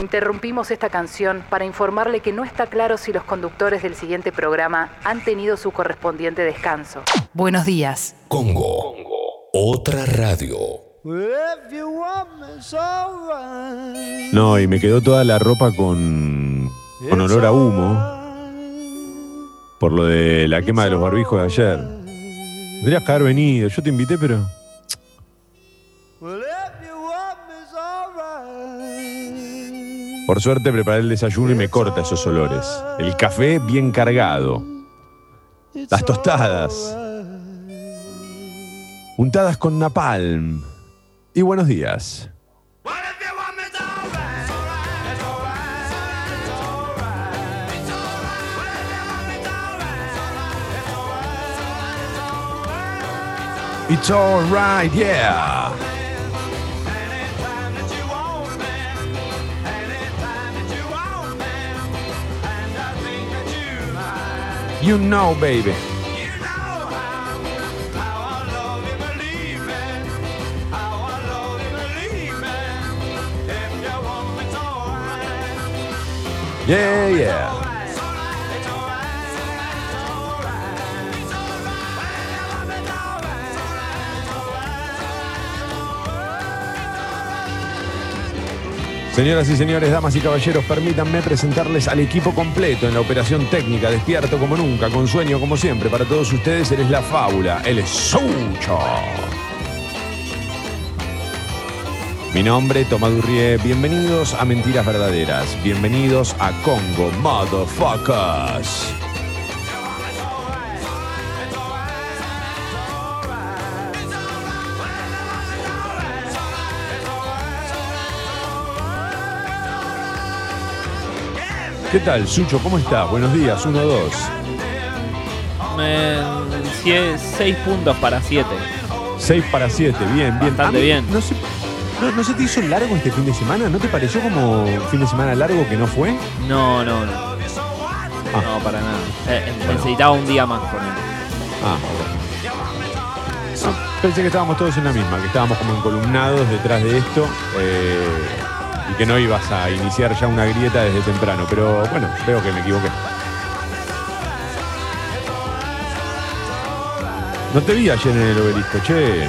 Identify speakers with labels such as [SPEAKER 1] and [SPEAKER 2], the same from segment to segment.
[SPEAKER 1] Interrumpimos esta canción para informarle que no está claro si los conductores del siguiente programa han tenido su correspondiente descanso. Buenos días.
[SPEAKER 2] Congo. Otra radio.
[SPEAKER 3] No, y me quedó toda la ropa con, con olor a humo por lo de la quema de los barbijos de ayer. Tendrías que haber venido, yo te invité, pero... Por suerte preparé el desayuno y me corta esos olores. El café bien cargado. Las tostadas. Untadas con napalm. Y buenos días. It's alright, yeah. You know, baby. Yeah, yeah. Señoras y señores, damas y caballeros, permítanme presentarles al equipo completo en la operación técnica, despierto como nunca, con sueño como siempre. Para todos ustedes, él es la fábula, él es Sucho. Mi nombre, Tomadurrie. Bienvenidos a Mentiras Verdaderas. Bienvenidos a Congo, motherfuckers. ¿Qué tal, Sucho? ¿Cómo estás? Buenos días, uno, dos.
[SPEAKER 4] Me, 6 puntos para 7.
[SPEAKER 3] 6 para 7, bien, bien.
[SPEAKER 4] Bastante
[SPEAKER 3] mí,
[SPEAKER 4] bien.
[SPEAKER 3] No se, no, no se te hizo largo este fin de semana? ¿No te pareció como un fin de semana largo que no fue?
[SPEAKER 4] No, no, no.
[SPEAKER 3] Ah.
[SPEAKER 4] No, para nada. Eh, necesitaba un día más con él.
[SPEAKER 3] Ah, ok. No, pensé que estábamos todos en la misma, que estábamos como encolumnados detrás de esto eh, y que no ibas a iniciar ya una grieta desde temprano, pero bueno, veo que me equivoqué. No te vi ayer en el obelisco, che.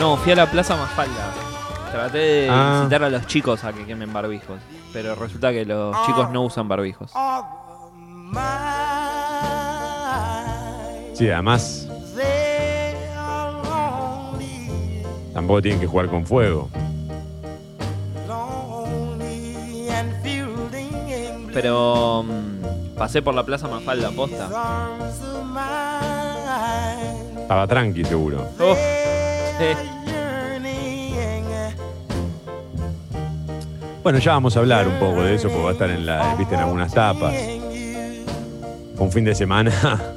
[SPEAKER 4] No, fui a la Plaza Mafalda. Traté de
[SPEAKER 3] Ah.
[SPEAKER 4] incitar a los chicos a que quemen barbijos. Pero resulta que los chicos no usan barbijos.
[SPEAKER 3] Sí, además. Tampoco tienen que jugar con fuego.
[SPEAKER 4] Pero mm, pasé por la Plaza Mafalda, posta.
[SPEAKER 3] Estaba tranqui, seguro.
[SPEAKER 4] Oh,
[SPEAKER 3] Bueno, ya vamos a hablar un poco de eso, porque va a estar en, la, ¿viste, en algunas tapas. Un fin de semana.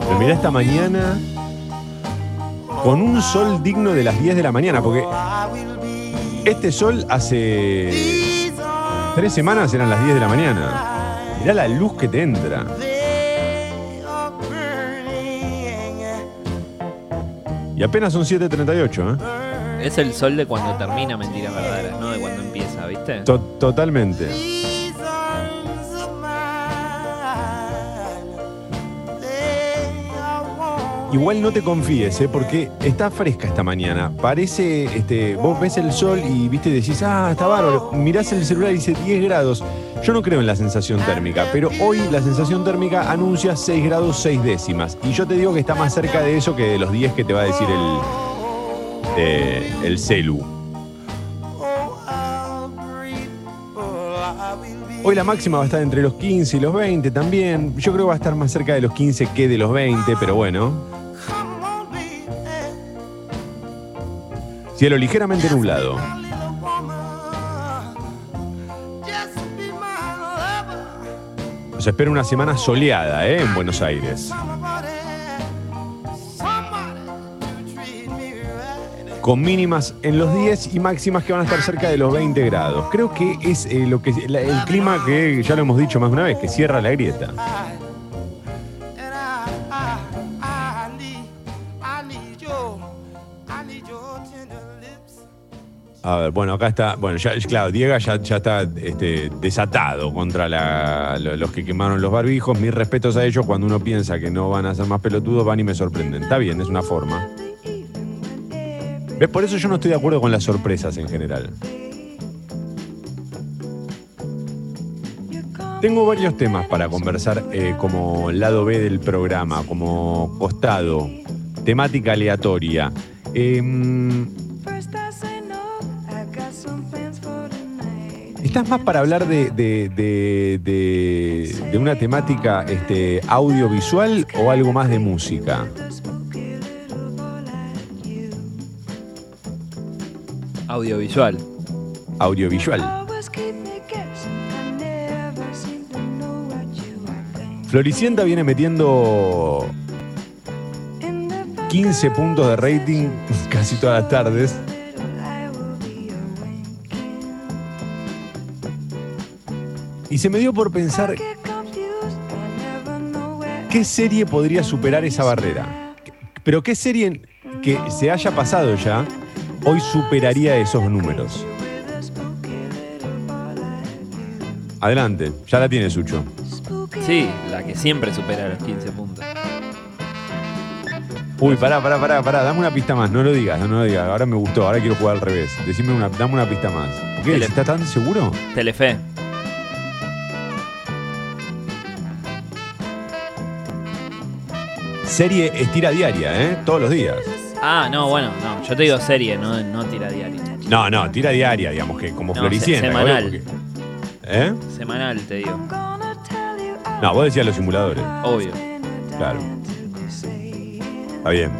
[SPEAKER 3] Pero mirá esta mañana con un sol digno de las 10 de la mañana, porque este sol hace tres semanas eran las 10 de la mañana. Mirá la luz que te entra. Y apenas son 7.38, ¿eh?
[SPEAKER 4] es el sol de cuando termina Mentiras Verdaderas, no de cuando empieza, ¿viste?
[SPEAKER 3] To- totalmente. Igual no te confíes, ¿eh? porque está fresca esta mañana. Parece, este, vos ves el sol y viste decís, ah, está bárbaro. Mirás el celular y dice 10 grados. Yo no creo en la sensación térmica, pero hoy la sensación térmica anuncia 6 grados 6 décimas. Y yo te digo que está más cerca de eso que de los 10 que te va a decir el, eh, el celu. Hoy la máxima va a estar entre los 15 y los 20 también. Yo creo que va a estar más cerca de los 15 que de los 20, pero bueno. Cielo ligeramente nublado. Nos espera una semana soleada ¿eh? en Buenos Aires. Con mínimas en los 10 y máximas que van a estar cerca de los 20 grados. Creo que es eh, lo que, el clima que ya lo hemos dicho más de una vez, que cierra la grieta. A ver, bueno, acá está. Bueno, ya, claro, Diego ya, está este, desatado contra los que quemaron los barbijos. Mis respetos a ellos. Cuando uno piensa que no van a ser más pelotudos, van y me sorprenden. Está bien, es una forma. ¿Ves? Por eso yo no estoy de acuerdo con las sorpresas en general. Tengo varios temas para conversar eh, como lado B del programa, como costado, temática aleatoria. Em, ¿Estás más para hablar de, de- de- de- una temática este, audiovisual o algo más de música?
[SPEAKER 4] Audiovisual.
[SPEAKER 3] Audiovisual. Floricienta viene metiendo 15 puntos de rating casi todas las tardes. Y se me dio por pensar qué serie podría superar esa barrera. Pero qué serie que se haya pasado ya hoy superaría esos números. Adelante, ya la tiene Sucho.
[SPEAKER 4] Sí, la que siempre supera los 15 puntos.
[SPEAKER 3] Uy, pará, pará, pará, pará, dame una pista más, no lo digas, no lo digas. Ahora me gustó, ahora quiero jugar al revés. Decime una, dame una pista más. ¿Por qué?
[SPEAKER 4] Tele-
[SPEAKER 3] ¿Estás tan seguro?
[SPEAKER 4] Telefe.
[SPEAKER 3] Serie estira diaria, ¿eh? Todos los días.
[SPEAKER 4] Ah, no, bueno, no. Yo te digo serie, no, no tira diario.
[SPEAKER 3] No, no, tira diaria, digamos que como
[SPEAKER 4] No,
[SPEAKER 3] Floricienta.
[SPEAKER 4] se- semanal.
[SPEAKER 3] porque- ¿Eh?
[SPEAKER 4] Semanal, te digo.
[SPEAKER 3] No, vos decías los simuladores.
[SPEAKER 4] Obvio.
[SPEAKER 3] Claro. Está bien.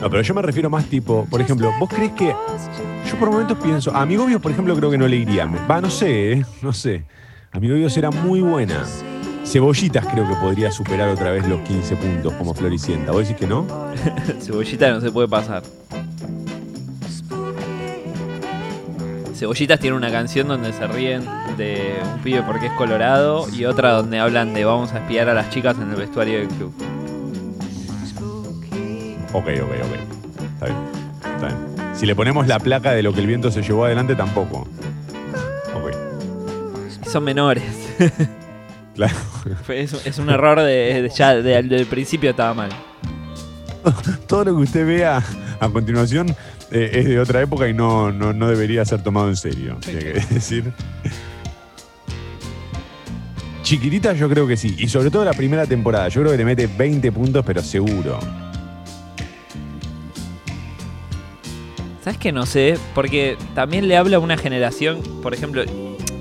[SPEAKER 3] No, pero yo me refiero más tipo, por ejemplo, ¿vos crees que yo por momentos pienso, a Amigobios, por ejemplo, creo que no le iría. Va, no sé, ¿eh? no sé. Amigobios era muy buena. Cebollitas creo que podría superar otra vez los 15 puntos como Floricienta. ¿Vos decís que no?
[SPEAKER 4] Cebollita no se puede pasar. Cebollitas tiene una canción donde se ríen de un pibe porque es colorado y otra donde hablan de vamos a espiar a las chicas en el vestuario del club.
[SPEAKER 3] Ok, ok, ok. Está bien. Está bien. Si le ponemos la placa de lo que el viento se llevó adelante, tampoco. Ok,
[SPEAKER 4] Son menores.
[SPEAKER 3] claro.
[SPEAKER 4] Es, es un error de, de- ya de- del principio estaba mal.
[SPEAKER 3] Todo lo que usted vea a continuación eh, es de otra época y no, no, no debería ser tomado en serio. Tiene que decir. Chiquitita yo creo que sí. Y sobre todo la primera temporada. Yo creo que le mete 20 puntos, pero seguro.
[SPEAKER 4] ¿Sabes que no sé? Porque también le habla a una generación, por ejemplo,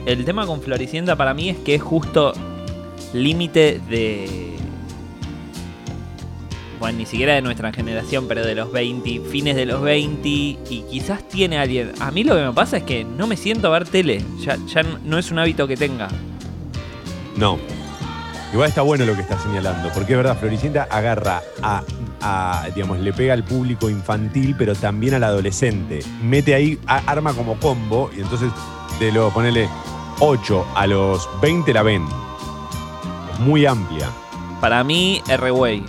[SPEAKER 4] el tema con Floricienta para mí es que es justo límite de... Bueno, ni siquiera de nuestra generación, pero de los 20, fines de los 20, y quizás tiene alguien... A mí lo que me pasa es que no me siento a ver tele, ya, ya no es un hábito que tenga.
[SPEAKER 3] No. Igual está bueno lo que está señalando, porque es verdad, Floricienta agarra a, a, digamos, le pega al público infantil, pero también al adolescente. Mete ahí, arma como combo, y entonces de lo, ponele 8 a los 20 la ven. Muy amplia.
[SPEAKER 4] Para mí, R-Way.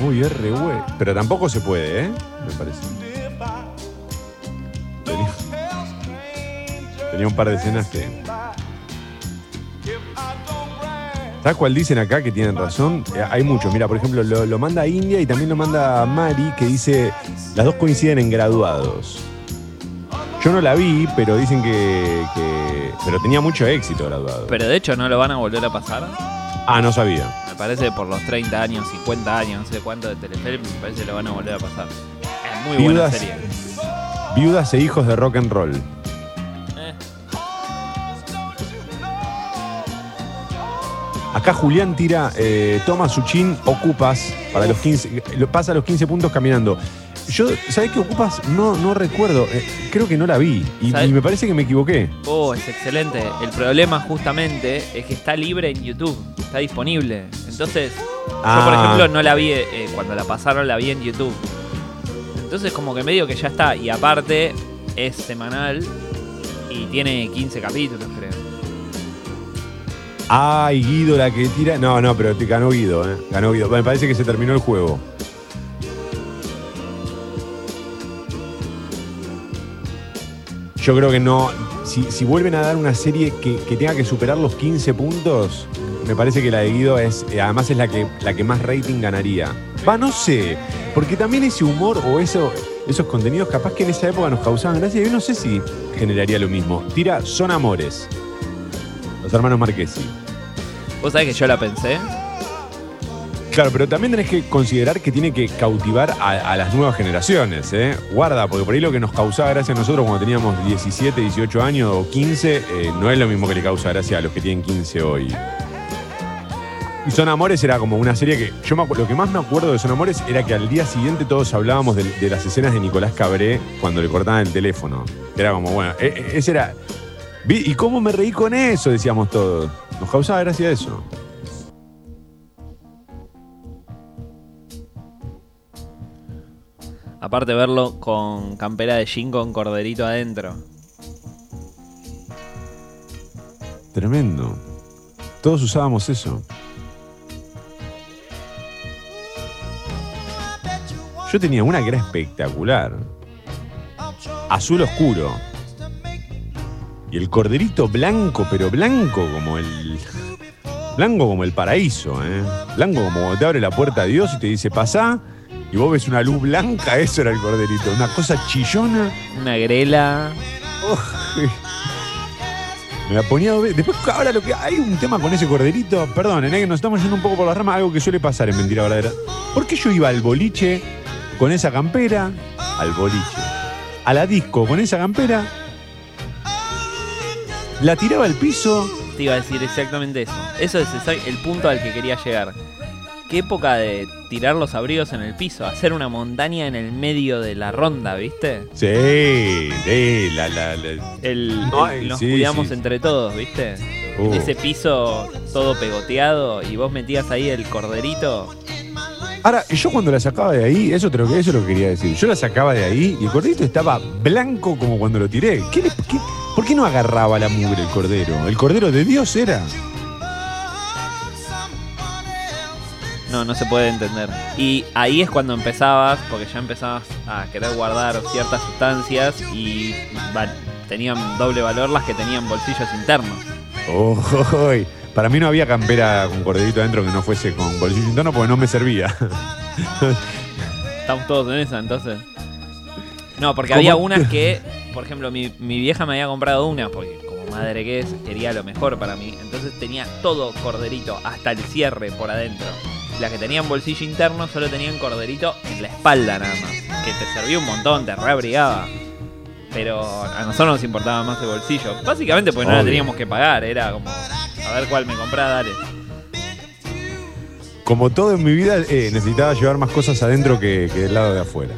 [SPEAKER 3] Muy R, güey. Pero tampoco se puede, ¿eh? Me parece. Tenía, tenía un par de escenas que. ¿Sabes cuál dicen acá que tienen razón? Eh, hay muchos. Mira, por ejemplo, lo, lo manda a India y también lo manda a Mari, que dice: las dos coinciden en graduados. Yo no la vi, pero dicen que. que- pero tenía mucho éxito graduado.
[SPEAKER 4] Pero de hecho no lo van a volver a pasar.
[SPEAKER 3] ah, no sabía.
[SPEAKER 4] Me parece por los 30 años, 50 años, no sé cuánto de Telefe, me parece que lo van a volver a pasar. Es muy buena
[SPEAKER 3] Viudas.
[SPEAKER 4] serie.
[SPEAKER 3] Viudas e hijos de rock and roll.
[SPEAKER 4] Eh,
[SPEAKER 3] Acá Julián tira, eh, toma su chin, ocupas para los 15, lo- pasa los 15 puntos caminando. Yo, ¿sabés qué ocupas? No, no recuerdo, eh, creo que no la vi y,
[SPEAKER 4] ¿Sabés?
[SPEAKER 3] y me parece que me equivoqué.
[SPEAKER 4] Oh, es excelente. El problema justamente es que está libre en YouTube, está disponible. Entonces, yo por
[SPEAKER 3] Ah.
[SPEAKER 4] ejemplo no la vi, eh, cuando la pasaron la vi en YouTube. Entonces como que medio que ya está. Y aparte es semanal y tiene 15 capítulos, creo.
[SPEAKER 3] Ay, Guido la que tira. No, no, pero te ganó Guido, ¿eh? Ganó Guido. Me parece que se terminó el juego. Yo creo que no. Si, si vuelven a dar una serie que, que tenga que superar los 15 puntos, me parece que la de Guido es. eh, además es la que, la que más rating ganaría. Va, no sé. Porque también ese humor o eso, esos contenidos, capaz que en esa época nos causaban gracia. Yo no sé si generaría lo mismo. Tira Son Amores. Los hermanos Marquesi.
[SPEAKER 4] Vos sabés que yo la pensé.
[SPEAKER 3] Claro, pero también tenés que considerar que tiene que cautivar a, las nuevas generaciones, ¿eh? Guarda, porque por ahí lo que nos causaba gracia a nosotros cuando teníamos 17, 18 años o 15, eh, no es lo mismo que le causa gracia a los que tienen 15 hoy. Y Son Amores era como una serie que. Yo me lo que más me acuerdo de Son Amores era que al día siguiente todos hablábamos de, de las escenas de Nicolás Cabré cuando le cortaban el teléfono. Era como, bueno, e- e- ese era. ¿Y cómo me reí con eso? Decíamos todos. Nos causaba gracia eso.
[SPEAKER 4] Aparte verlo con campera de jean con corderito adentro.
[SPEAKER 3] Tremendo. Todos usábamos eso. Yo tenía una que era espectacular. Azul oscuro. Y el corderito blanco, pero blanco como el. Blanco como el paraíso, ¿eh? Blanco como te abre la puerta a Dios y te dice pasá. Y vos ves una luz blanca, eso era el corderito. Una cosa chillona.
[SPEAKER 4] Una grela.
[SPEAKER 3] Me la ponía a ver. Después, ahora lo que. Hay un tema con ese corderito. Perdón, que nos estamos yendo un poco por las ramas, algo que suele pasar en Mentira Verdadera. ¿Por qué yo iba al boliche con esa campera? Al boliche. A la disco con esa campera. La tiraba al piso.
[SPEAKER 4] Te iba a decir exactamente eso. Eso es el punto al que quería llegar. Qué época de tirar los abrigos en el piso, hacer una montaña en el medio de la ronda, ¿viste?
[SPEAKER 3] Sí, sí, la, la, la-
[SPEAKER 4] El,
[SPEAKER 3] No,
[SPEAKER 4] el- nos
[SPEAKER 3] sí,
[SPEAKER 4] cuidamos
[SPEAKER 3] sí.
[SPEAKER 4] entre todos, ¿viste?
[SPEAKER 3] Uh.
[SPEAKER 4] Ese piso todo pegoteado y vos metías ahí el corderito.
[SPEAKER 3] Ahora, yo cuando la sacaba de ahí, eso, te lo, eso es lo que quería decir. Yo la sacaba de ahí y el corderito estaba blanco como cuando lo tiré. ¿Qué le- qué- ¿Por qué no agarraba la mugre el cordero? ¿El cordero de Dios era?
[SPEAKER 4] No, no se puede entender. Y ahí es cuando empezabas, porque ya empezabas a querer guardar ciertas sustancias y va- tenían doble valor las que tenían bolsillos internos.
[SPEAKER 3] Oh, Para mí no había campera con corderito adentro que no fuese con bolsillo interno porque no me servía.
[SPEAKER 4] Estamos todos en esa, entonces. No, porque
[SPEAKER 3] ¿Cómo?
[SPEAKER 4] había unas que, por ejemplo, mi, mi vieja me había comprado una, porque como madre que es, quería lo mejor para mí. Entonces tenía todo corderito, hasta el cierre por adentro. Las que tenían bolsillo interno solo tenían corderito en la espalda nada más. Que te servía un montón, te reabrigaba. Pero a nosotros nos importaba más el bolsillo. Básicamente porque no la teníamos que pagar, era como, a ver cuál me compraba, dale.
[SPEAKER 3] Como todo en mi vida, eh, necesitaba llevar más cosas adentro que, que del lado de afuera.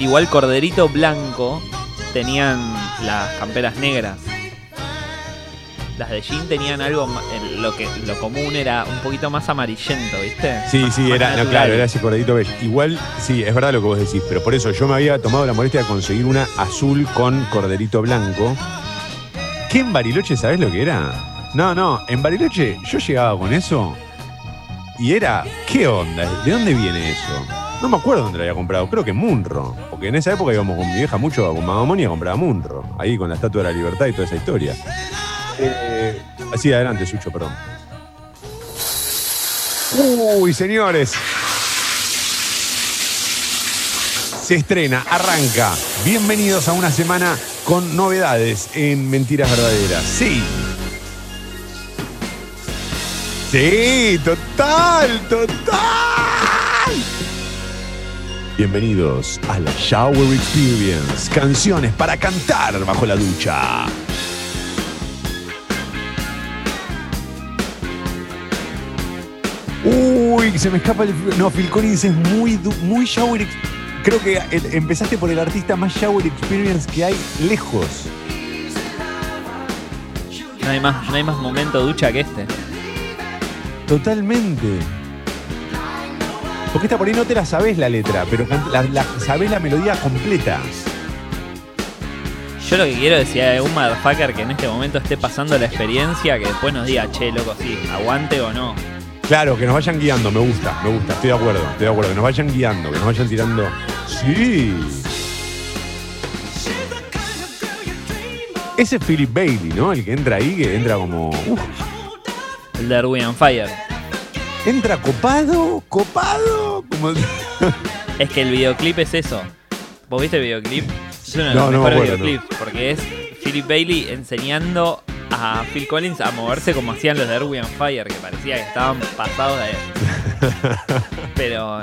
[SPEAKER 4] Igual corderito blanco tenían las camperas negras. Las de jean tenían algo, el- lo que lo común era un poquito más amarillento, ¿viste?
[SPEAKER 3] Sí, sí,
[SPEAKER 4] más
[SPEAKER 3] era, no, claro, era ese corderito beige. Igual, sí, es verdad lo que vos decís, pero por eso yo me había tomado la molestia de conseguir una azul con corderito blanco. ¿Qué en Bariloche sabés lo que era? No, no, en Bariloche yo llegaba con eso y era, ¿qué onda? ¿De dónde viene eso? No me acuerdo dónde lo había comprado, creo que Munro, porque en esa época íbamos con mi vieja mucho con Mamá Moni a comprar a Munro, ahí con la Estatua de la Libertad y toda esa historia. Eh, así adelante, Sucho, perdón. Uy, señores. Se estrena, arranca. Bienvenidos a una semana con novedades en Mentiras Verdaderas. Sí. Sí, total, total. Bienvenidos a la Shower Experience. Canciones para cantar bajo la ducha. Uy, se me escapa el. No, Phil Collins es muy, muy shower. Creo que el- empezaste por el artista más shower experience que hay lejos.
[SPEAKER 4] No hay más, no hay más momento ducha que este.
[SPEAKER 3] Totalmente. Porque esta por ahí no te la sabes la letra, pero la, la- sabés la melodía completa.
[SPEAKER 4] Yo lo que quiero es si hay algún motherfucker que en este momento esté pasando la experiencia, que después nos diga, che, loco, sí, aguante o no.
[SPEAKER 3] Claro, que nos vayan guiando, me gusta, me gusta, estoy de acuerdo, estoy de acuerdo, que nos vayan guiando, que nos vayan tirando. Sí. Ese es Philip Bailey, ¿no? El que entra ahí, que entra como. uf,
[SPEAKER 4] El de Erwin and Fire.
[SPEAKER 3] entra copado, copado. Como...
[SPEAKER 4] Es que el videoclip es eso. ¿Vos viste el videoclip? Es uno de
[SPEAKER 3] No,
[SPEAKER 4] los
[SPEAKER 3] no me
[SPEAKER 4] mejores
[SPEAKER 3] acuerdo,
[SPEAKER 4] videoclips. Porque es Philip Bailey enseñando a Phil Collins a moverse como hacían los de Erwin Fire, que parecía que estaban pasados de. Pero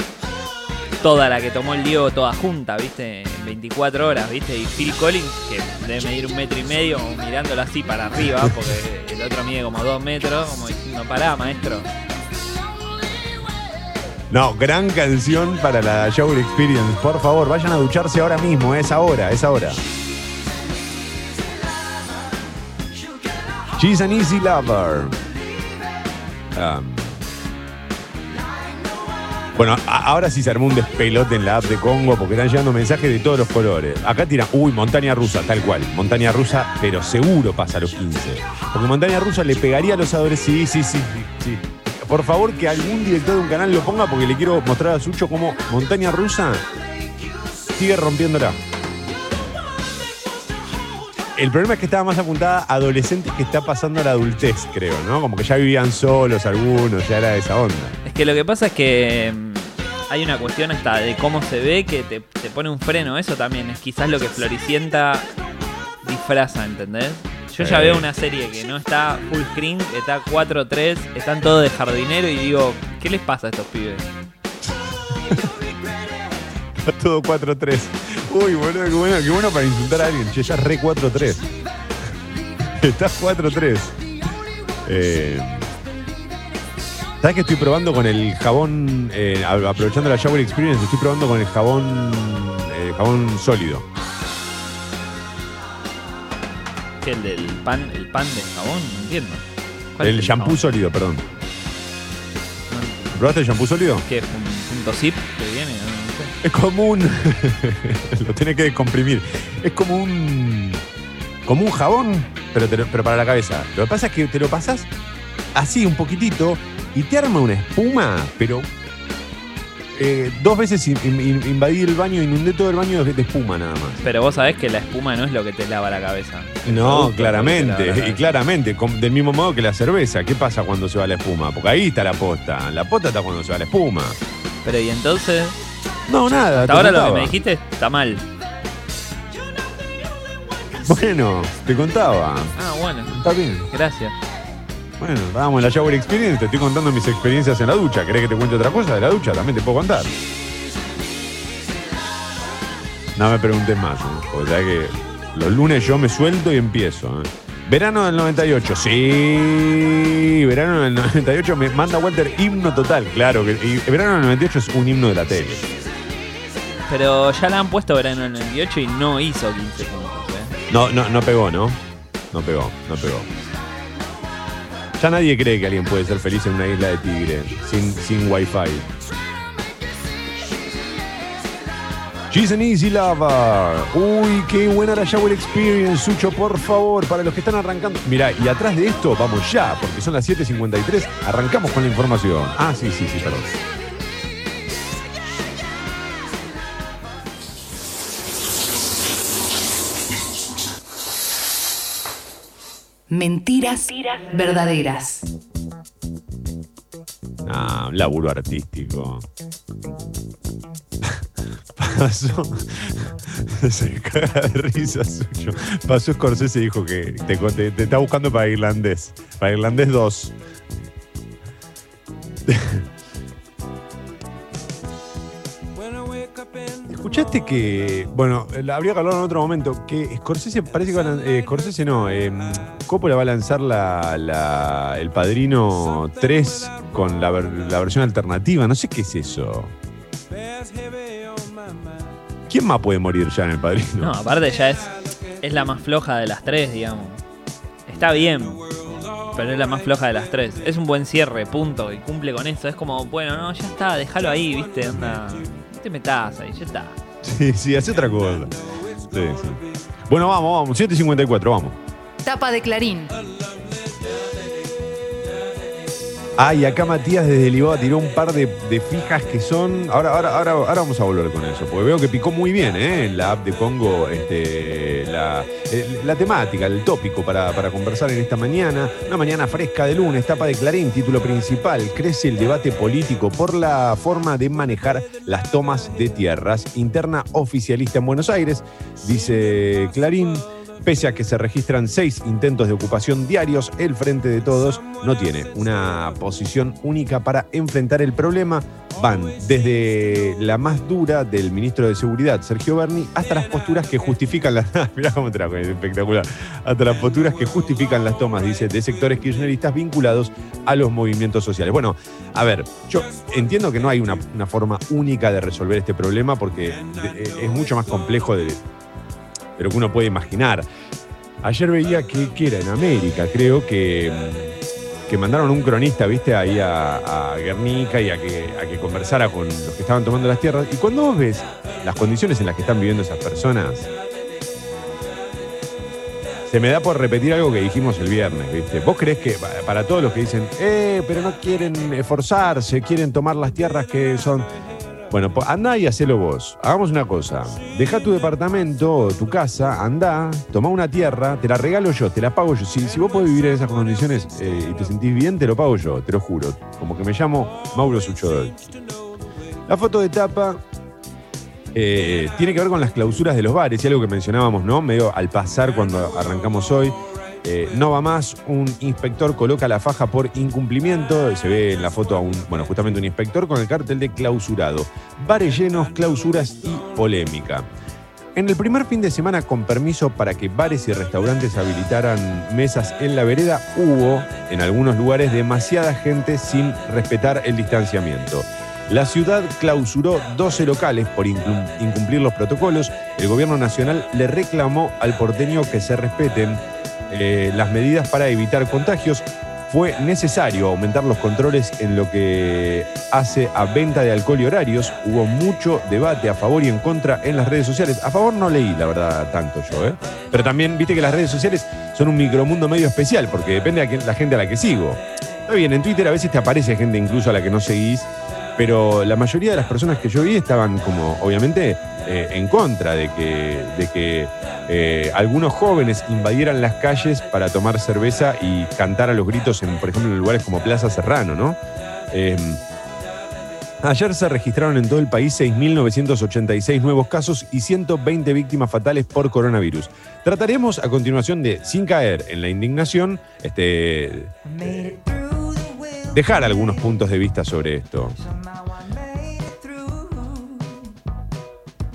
[SPEAKER 4] toda la que tomó el Diego toda junta, ¿viste? En 24 horas, ¿viste? Y Phil Collins, que debe medir un metro y medio, mirándolo así para arriba, porque el otro mide como dos metros, como diciendo, pará, maestro.
[SPEAKER 3] No, gran canción para la Shower Experience. Por favor, vayan a ducharse ahora mismo, es ahora, es ahora. She's an easy lover. Um, bueno, ahora sí se armó un despelote en la app de Congo porque están llegando mensajes de todos los colores. Acá tiran, uy, montaña rusa, tal cual. Montaña rusa, pero seguro pasa a los 15. Porque montaña rusa le pegaría a los adolescentes. Sí, sí, sí, sí. Por favor, que algún director de un canal lo ponga porque le quiero mostrar a Sucho cómo montaña rusa sigue rompiéndola. El problema es que estaba más apuntada a adolescentes que está pasando a la adultez, creo, ¿no? Como que ya vivían solos algunos, ya era esa onda.
[SPEAKER 4] Es que lo que pasa es que mm, hay una cuestión hasta de cómo se ve que te, te pone un freno. Eso también es quizás lo que Floricienta disfraza, ¿entendés? Yo ya veo una serie que no está full screen, está 4-3, están todos de jardinero y digo, ¿qué les pasa a estos pibes?
[SPEAKER 3] Está todo 4-3. Uy, boludo, qué bueno, qué bueno para insultar a alguien. Che, ya es re 4-3. Estás 4-3. Eh, ¿Sabes que estoy probando con el jabón, eh, aprovechando la Shower Experience, estoy probando con el jabón, eh, jabón sólido?
[SPEAKER 4] ¿Qué, el del pan, el pan de jabón? No entiendo. ¿Cuál es
[SPEAKER 3] El shampoo
[SPEAKER 4] jabón?
[SPEAKER 3] sólido, perdón.
[SPEAKER 4] No,
[SPEAKER 3] ¿Probaste el shampoo sólido?
[SPEAKER 4] ¿Qué un punto zip
[SPEAKER 3] Es como un. lo tiene que descomprimir. Es como un. Como un jabón, pero, te pero para la cabeza. Lo que pasa es que te lo pasas así un poquitito y te arma una espuma, pero. eh, dos veces in- in- invadí el baño, inundé todo el baño de espuma nada más.
[SPEAKER 4] Pero vos sabés que la espuma no es lo que te lava la cabeza.
[SPEAKER 3] No,
[SPEAKER 4] la
[SPEAKER 3] claramente, y claramente, del mismo modo que la cerveza. ¿Qué pasa cuando se va la espuma? Porque ahí está la posta. La posta está cuando se va la espuma.
[SPEAKER 4] Pero y entonces,
[SPEAKER 3] No, nada.
[SPEAKER 4] hasta ahora lo que me dijiste está mal.
[SPEAKER 3] Bueno, te contaba.
[SPEAKER 4] Ah, bueno,
[SPEAKER 3] Está bien.
[SPEAKER 4] gracias.
[SPEAKER 3] Bueno, vamos a la Shower Experience, te estoy contando mis experiencias en la ducha. ¿Querés que te cuente otra cosa de la ducha? También te puedo contar. No me preguntes más, ¿eh? porque sabés que los lunes yo me suelto y empiezo. ¿eh? Verano del 98, sí, verano del 98 me manda Walter himno total, claro, que y verano del 98 es un himno de la tele.
[SPEAKER 4] Pero ya la han puesto verano en el 98 y no hizo 15 puntos, ¿eh?
[SPEAKER 3] No, no, no pegó, ¿no? No pegó, no pegó. Ya nadie cree que alguien puede ser feliz en una isla de tigre sin, sin wifi. She's an easy lover. Uy, qué buena la Shower Experience, Sucho, por favor, para los que están arrancando. Mira, y atrás de esto, vamos ya, porque son las 7.53, arrancamos con la información. Ah, sí, sí, sí, perdón.
[SPEAKER 1] Mentiras verdaderas.
[SPEAKER 3] Ah, un laburo artístico. Pasó. Se caga de risa suyo. Pasó Scorsese y dijo que te, te- te está buscando para irlandés. Para irlandés 2. Escuchaste que, bueno, la habría que hablar en otro momento, que Scorsese parece que va a eh, Scorsese no, eh, Coppola va a lanzar la, la- El Padrino 3 con la, la versión alternativa, no sé qué es eso. ¿Quién más puede morir ya en El Padrino?
[SPEAKER 4] No, aparte ya es, es la más floja de las tres, digamos. Está bien, pero es la más floja de las tres. Es un buen cierre, punto, y cumple con eso. Es como, bueno, no, ya está, déjalo ahí, viste, onda. No te metas ahí, ya está.
[SPEAKER 3] Sí, sí, hace otra cosa. Sí, sí. Bueno, vamos, vamos, 7.54, vamos.
[SPEAKER 1] Tapa de Clarín.
[SPEAKER 3] Ah, y acá Matías desde Libaba tiró un par de, fijas que son. Ahora, ahora, ahora, ahora vamos a volver con eso, porque veo que picó muy bien, ¿eh? En la app de Congo, este, la, eh, la temática, el tópico para, para conversar en esta mañana. Una mañana fresca de lunes, tapa de Clarín, título principal. Crece el debate político por la forma de manejar las tomas de tierras. Interna oficialista en Buenos Aires, dice Clarín. Pese a que se registran seis intentos de ocupación diarios, el Frente de Todos no tiene una posición única para enfrentar el problema. Van desde la más dura del ministro de Seguridad, Sergio Berni, hasta las posturas que justifican las. Mirá cómo es espectacular. Hasta las posturas que justifican las tomas, dice, de sectores kirchneristas vinculados a los movimientos sociales. Bueno, a ver, yo entiendo que no hay una, una forma única de resolver este problema porque de- es mucho más complejo de, de lo que uno puede imaginar. Ayer veía que, era en América, creo que, que mandaron un cronista, viste, ahí a, Guernica y a que, a que conversara con los que estaban tomando las tierras. Y cuando vos ves las condiciones en las que están viviendo esas personas, se me da por repetir algo que dijimos el viernes, ¿viste? ¿Vos crees que pa- para todos los que dicen, eh, pero no quieren esforzarse, quieren tomar las tierras que son. Bueno, andá y hacelo vos. Hagamos una cosa. Deja tu departamento tu casa, andá, toma una tierra, te la regalo yo, te la pago yo. Si, si vos podés vivir en esas condiciones eh, y te sentís bien, te lo pago yo, te lo juro. Como que me llamo Mauro Suchodol. La foto de tapa eh, tiene que ver con las clausuras de los bares y algo que mencionábamos, ¿no? Medio al pasar cuando arrancamos hoy. Eh, no va más, un inspector coloca la faja por incumplimiento. Se ve en la foto a un, bueno, justamente un inspector con el cartel de clausurado. Bares llenos, clausuras y polémica. En el primer fin de semana, con permiso para que bares y restaurantes habilitaran mesas en la vereda, hubo en algunos lugares demasiada gente sin respetar el distanciamiento. La ciudad clausuró 12 locales por incum- incumplir los protocolos. El gobierno nacional le reclamó al porteño que se respeten eh, las medidas para evitar contagios. Fue necesario aumentar los controles en lo que hace a venta de alcohol y horarios. Hubo mucho debate a favor y en contra en las redes sociales. A favor no leí, la verdad, tanto yo, ¿eh? Pero también viste que las redes sociales son un micromundo medio especial, porque depende de la gente a la que sigo. Está bien, en Twitter a veces te aparece gente incluso a la que no seguís, pero la mayoría de las personas que yo vi estaban como, obviamente, eh, en contra de que, eh, algunos jóvenes invadieran las calles para tomar cerveza y cantar a los gritos, en, por ejemplo, en lugares como Plaza Serrano, ¿no? Eh, Ayer se registraron en todo el país 6.986 nuevos casos y 120 víctimas fatales por coronavirus. Trataremos a continuación de, sin caer en la indignación, este, dejar algunos puntos de vista sobre esto.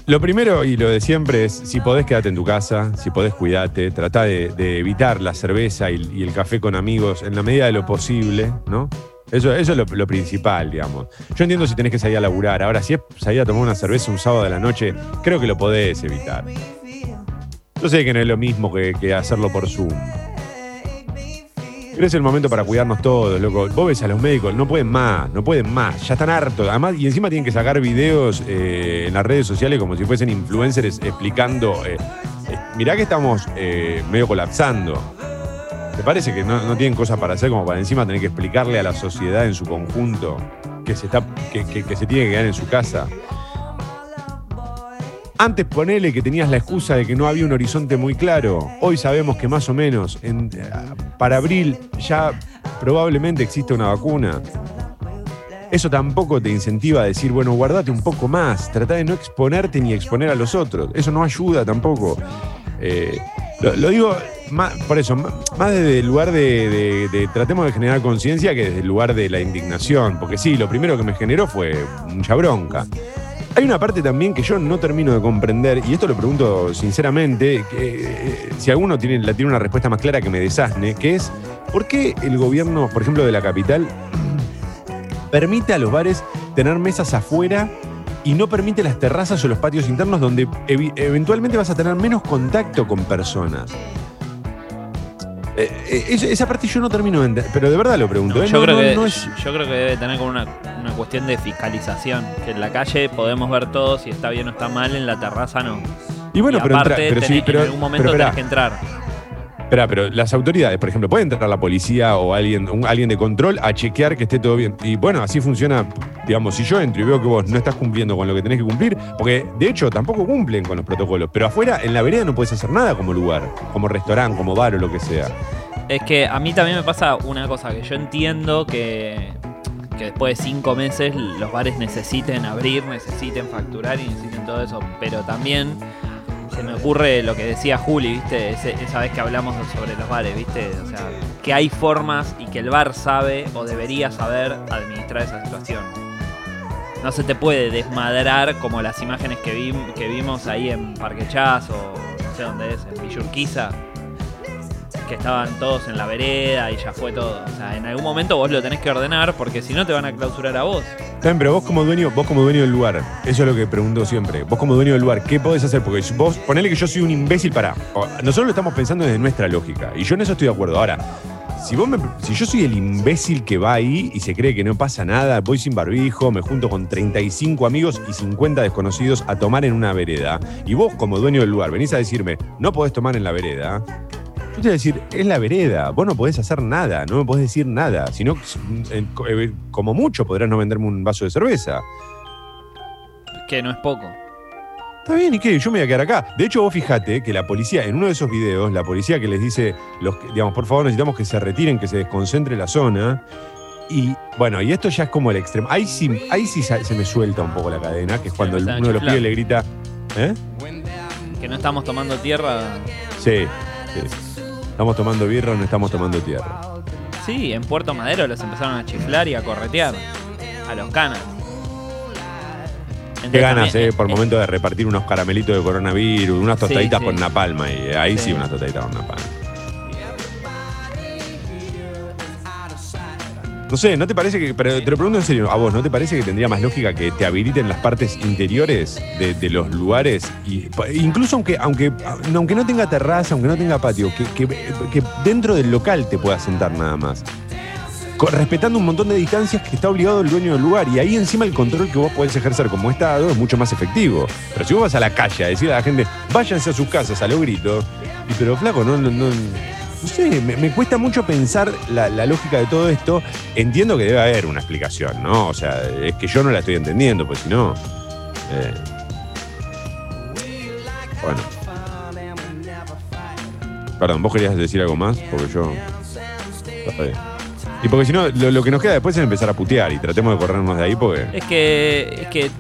[SPEAKER 3] Lo primero y lo de siempre es, si podés quedarte en tu casa, si podés cuidarte, tratá de, evitar la cerveza y, el café con amigos en la medida de lo posible, ¿no? Eso, eso es lo, principal, digamos. Yo entiendo si tenés que salir a laburar. Ahora, si es salir a tomar una cerveza un sábado de la noche, creo que lo podés evitar. Yo sé que no es lo mismo que hacerlo por Zoom. Pero es el momento para cuidarnos todos, loco. Vos ves a los médicos, no pueden más, no pueden más, ya están hartos. Además, y encima tienen que sacar videos eh, en las redes sociales como si fuesen influencers explicando. eh, eh, mirá que estamos eh, medio colapsando. ¿Te parece que no, tienen cosas para hacer como para encima tener que explicarle a la sociedad en su conjunto que se, está, que se tiene que quedar en su casa? Antes ponele que tenías la excusa de que no había un horizonte muy claro. Hoy sabemos que más o menos en- eh, para abril ya probablemente existe una vacuna. Eso tampoco te incentiva a decir, bueno, guardate un poco más, trata de no exponerte ni exponer a los otros. Eso no ayuda tampoco. Eh, lo, digo más, por eso, más desde el lugar de- de tratemos de generar conciencia que desde el lugar de la indignación. Porque sí, lo primero que me generó fue mucha bronca. Hay una parte también que yo no termino de comprender, y esto lo pregunto sinceramente, que, eh, si alguno tiene, la tiene una respuesta más clara que me desasne, que es, ¿por qué el gobierno, por ejemplo, de la capital, permite a los bares tener mesas afuera y no permite las terrazas o los patios internos donde eventualmente vas a tener menos contacto con personas? Eh, eh, esa- parte yo no termino de entender, pero de verdad lo pregunto. ¿eh?
[SPEAKER 4] Yo,
[SPEAKER 3] No,
[SPEAKER 4] creo
[SPEAKER 3] no,
[SPEAKER 4] que,
[SPEAKER 3] es-
[SPEAKER 4] yo creo que debe tener como una, una cuestión de fiscalización. Que en la calle podemos ver todo si está bien o está mal, en la terraza no.
[SPEAKER 3] Y bueno,
[SPEAKER 4] Y
[SPEAKER 3] pero, entra- sí, pero,
[SPEAKER 4] en algún momento
[SPEAKER 3] pero
[SPEAKER 4] tenés que entrar.
[SPEAKER 3] Espera, pero las autoridades, por ejemplo, puede entrar la policía o alguien, un- alguien de control a chequear que esté todo bien. Y bueno, así funciona, digamos, si yo entro y veo que vos no estás cumpliendo con lo que tenés que cumplir, porque de hecho tampoco cumplen con los protocolos, pero afuera, en la vereda no puedes hacer nada como lugar, como restaurante, como bar o lo que sea.
[SPEAKER 4] Es que a mí también me pasa una cosa que yo entiendo que, que después de cinco meses los bares necesiten abrir, necesiten facturar y necesiten todo eso, pero también se me ocurre lo que decía Juli, ¿viste? Ese- esa vez que hablamos sobre los bares, ¿viste? O sea, que hay formas y que el bar sabe o debería saber administrar esa situación. No se te puede desmadrar como las imágenes que, vi- que vimos ahí en Parque Chas o no sé dónde es, en Villurquiza que estaban todos en la vereda y ya fue todo. O sea, en algún momento vos lo tenés que ordenar porque si no te van a clausurar a vos.
[SPEAKER 3] Bien, pero vos como dueño, vos como dueño del lugar, eso es lo que pregunto siempre. Vos como dueño del lugar, ¿qué podés hacer? Porque vos, ponele que yo soy un imbécil para. Nosotros lo estamos pensando desde nuestra lógica. Y yo en eso estoy de acuerdo. Ahora, si vos me- si yo soy el imbécil que va ahí y se cree que no pasa nada, voy sin barbijo, me junto con 35 amigos y 50 desconocidos a tomar en una vereda, y vos como dueño del lugar venís a decirme, no podés tomar en la vereda. Yo te voy a decir, es la vereda, vos no podés hacer nada, no me podés decir nada. Si no, eh, co- como mucho podrás no venderme un vaso de cerveza.
[SPEAKER 4] Que no es poco.
[SPEAKER 3] Está bien, ¿y qué? Yo me voy a quedar acá. De hecho, vos fijate que la policía, en uno de esos videos, la policía que les dice, los, digamos, por favor, necesitamos que se retiren, que se desconcentre la zona. Y bueno, y esto ya es como el extremo. Ahí sí, ahí sí se me suelta un poco la cadena, que es cuando el- uno de los pibes le grita, ¿eh?
[SPEAKER 4] Que no estamos tomando tierra.
[SPEAKER 3] Sí, sí. Estamos tomando birra o no estamos tomando tierra.
[SPEAKER 4] Sí, en Puerto Madero los empezaron a chiflar y a corretear. A los canas.
[SPEAKER 3] Qué ganas,
[SPEAKER 4] también,
[SPEAKER 3] eh, por
[SPEAKER 4] eh,
[SPEAKER 3] momento de repartir unos caramelitos de coronavirus, unas tostaditas
[SPEAKER 4] sí.
[SPEAKER 3] con napalma. Y ahí sí,
[SPEAKER 4] Sí.
[SPEAKER 3] unas tostaditas con napalma. No sé, ¿no te parece que, te lo pregunto en serio, a vos, ¿no te parece que tendría más lógica que te habiliten las partes interiores de, los lugares? Y, incluso aunque, aunque, aunque no tenga terraza, aunque no tenga patio, que, que- dentro del local te puedas sentar nada más. Respetando un montón de distancias que está obligado el dueño del lugar. Y ahí encima el control que vos podés ejercer como Estado es mucho más efectivo. Pero si vos vas a la calle a decirle a la gente, váyanse a sus casas a lo grito, y pero flaco, no, no sé, me, cuesta mucho pensar la, lógica de todo esto. Entiendo que debe haber una explicación, ¿no? O sea, es que yo no la estoy entendiendo, pues si no. eh, bueno. Perdón, vos querías decir algo más, porque yo. Y porque si no, lo, que nos queda después es empezar a putear y tratemos de corrernos de ahí porque.
[SPEAKER 4] Es que, es que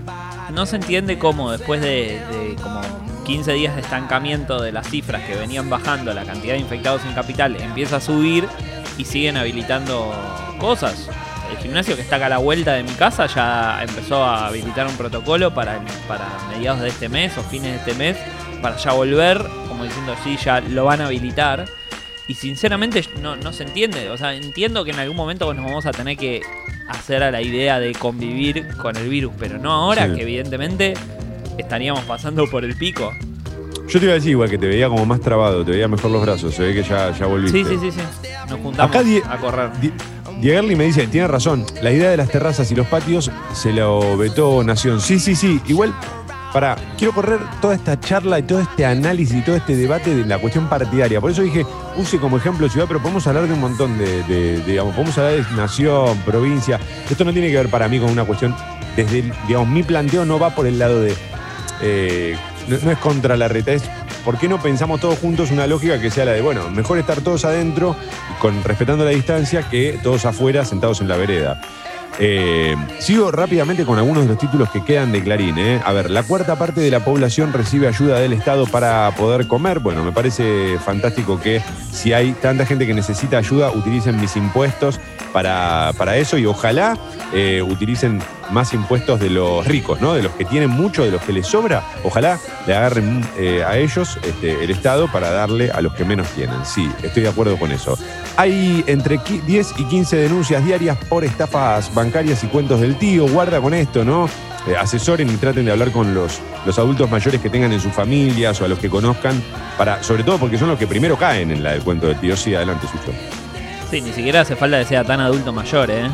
[SPEAKER 4] no se entiende cómo después de, 15 días de estancamiento de las cifras que venían bajando, la cantidad de infectados en capital empieza a subir y siguen habilitando cosas. El gimnasio que está acá a la vuelta de mi casa ya empezó a habilitar un protocolo para, para mediados de este mes o fines de este mes para ya volver, como diciendo sí, ya lo van a habilitar. Y sinceramente no, no se entiende. O sea, entiendo que en algún momento nos vamos a tener que hacer a la idea de convivir con el virus, pero no ahora,
[SPEAKER 3] Sí.
[SPEAKER 4] que evidentemente estaríamos pasando por el pico.
[SPEAKER 3] Yo te iba a decir igual que te veía como más trabado, te veía mejor los brazos, se ve que ya, ya volviste.
[SPEAKER 4] Sí, sí, sí, sí. Nos juntamos
[SPEAKER 3] Acá die-
[SPEAKER 4] a correr.
[SPEAKER 3] Diegerli me dice, tiene razón, la idea de las terrazas y los patios se lo vetó Nación. Sí, sí, sí, igual, para, quiero correr toda esta charla y todo este análisis y todo este debate de la cuestión partidaria. Por eso dije, use como ejemplo ciudad, pero podemos hablar de un montón de, de- de, digamos, podemos hablar de nación, provincia. Esto no tiene que ver para mí con una cuestión, desde, el- digamos, mi planteo no va por el lado de, eh, no, es contra la reta, es ¿por qué no pensamos todos juntos una lógica que sea la de, bueno, mejor estar todos adentro, con, respetando la distancia, que todos afuera sentados en la vereda? Eh, sigo rápidamente con algunos de los títulos que quedan de Clarín. ¿eh? A ver, la cuarta parte de la población recibe ayuda del Estado para poder comer. Bueno, me parece fantástico que si hay tanta gente que necesita ayuda, utilicen mis impuestos para, para eso y ojalá utilicen más impuestos de los ricos, ¿no? De los que tienen mucho, de los que les sobra. Ojalá le agarren eh, a ellos este, el Estado para darle a los que menos tienen. Sí, estoy de acuerdo con eso. Hay entre qui- 10 y 15 denuncias diarias por estafas bancarias y cuentos del tío. Guarda con esto, ¿no? Eh, asesoren y traten de hablar con los, los adultos mayores que tengan en sus familias o a los que conozcan, para, sobre todo porque son los que primero caen en la del cuento del tío. Sí, adelante, Sucho.
[SPEAKER 4] Sí, ni siquiera hace falta que sea tan adulto mayor, ¿eh?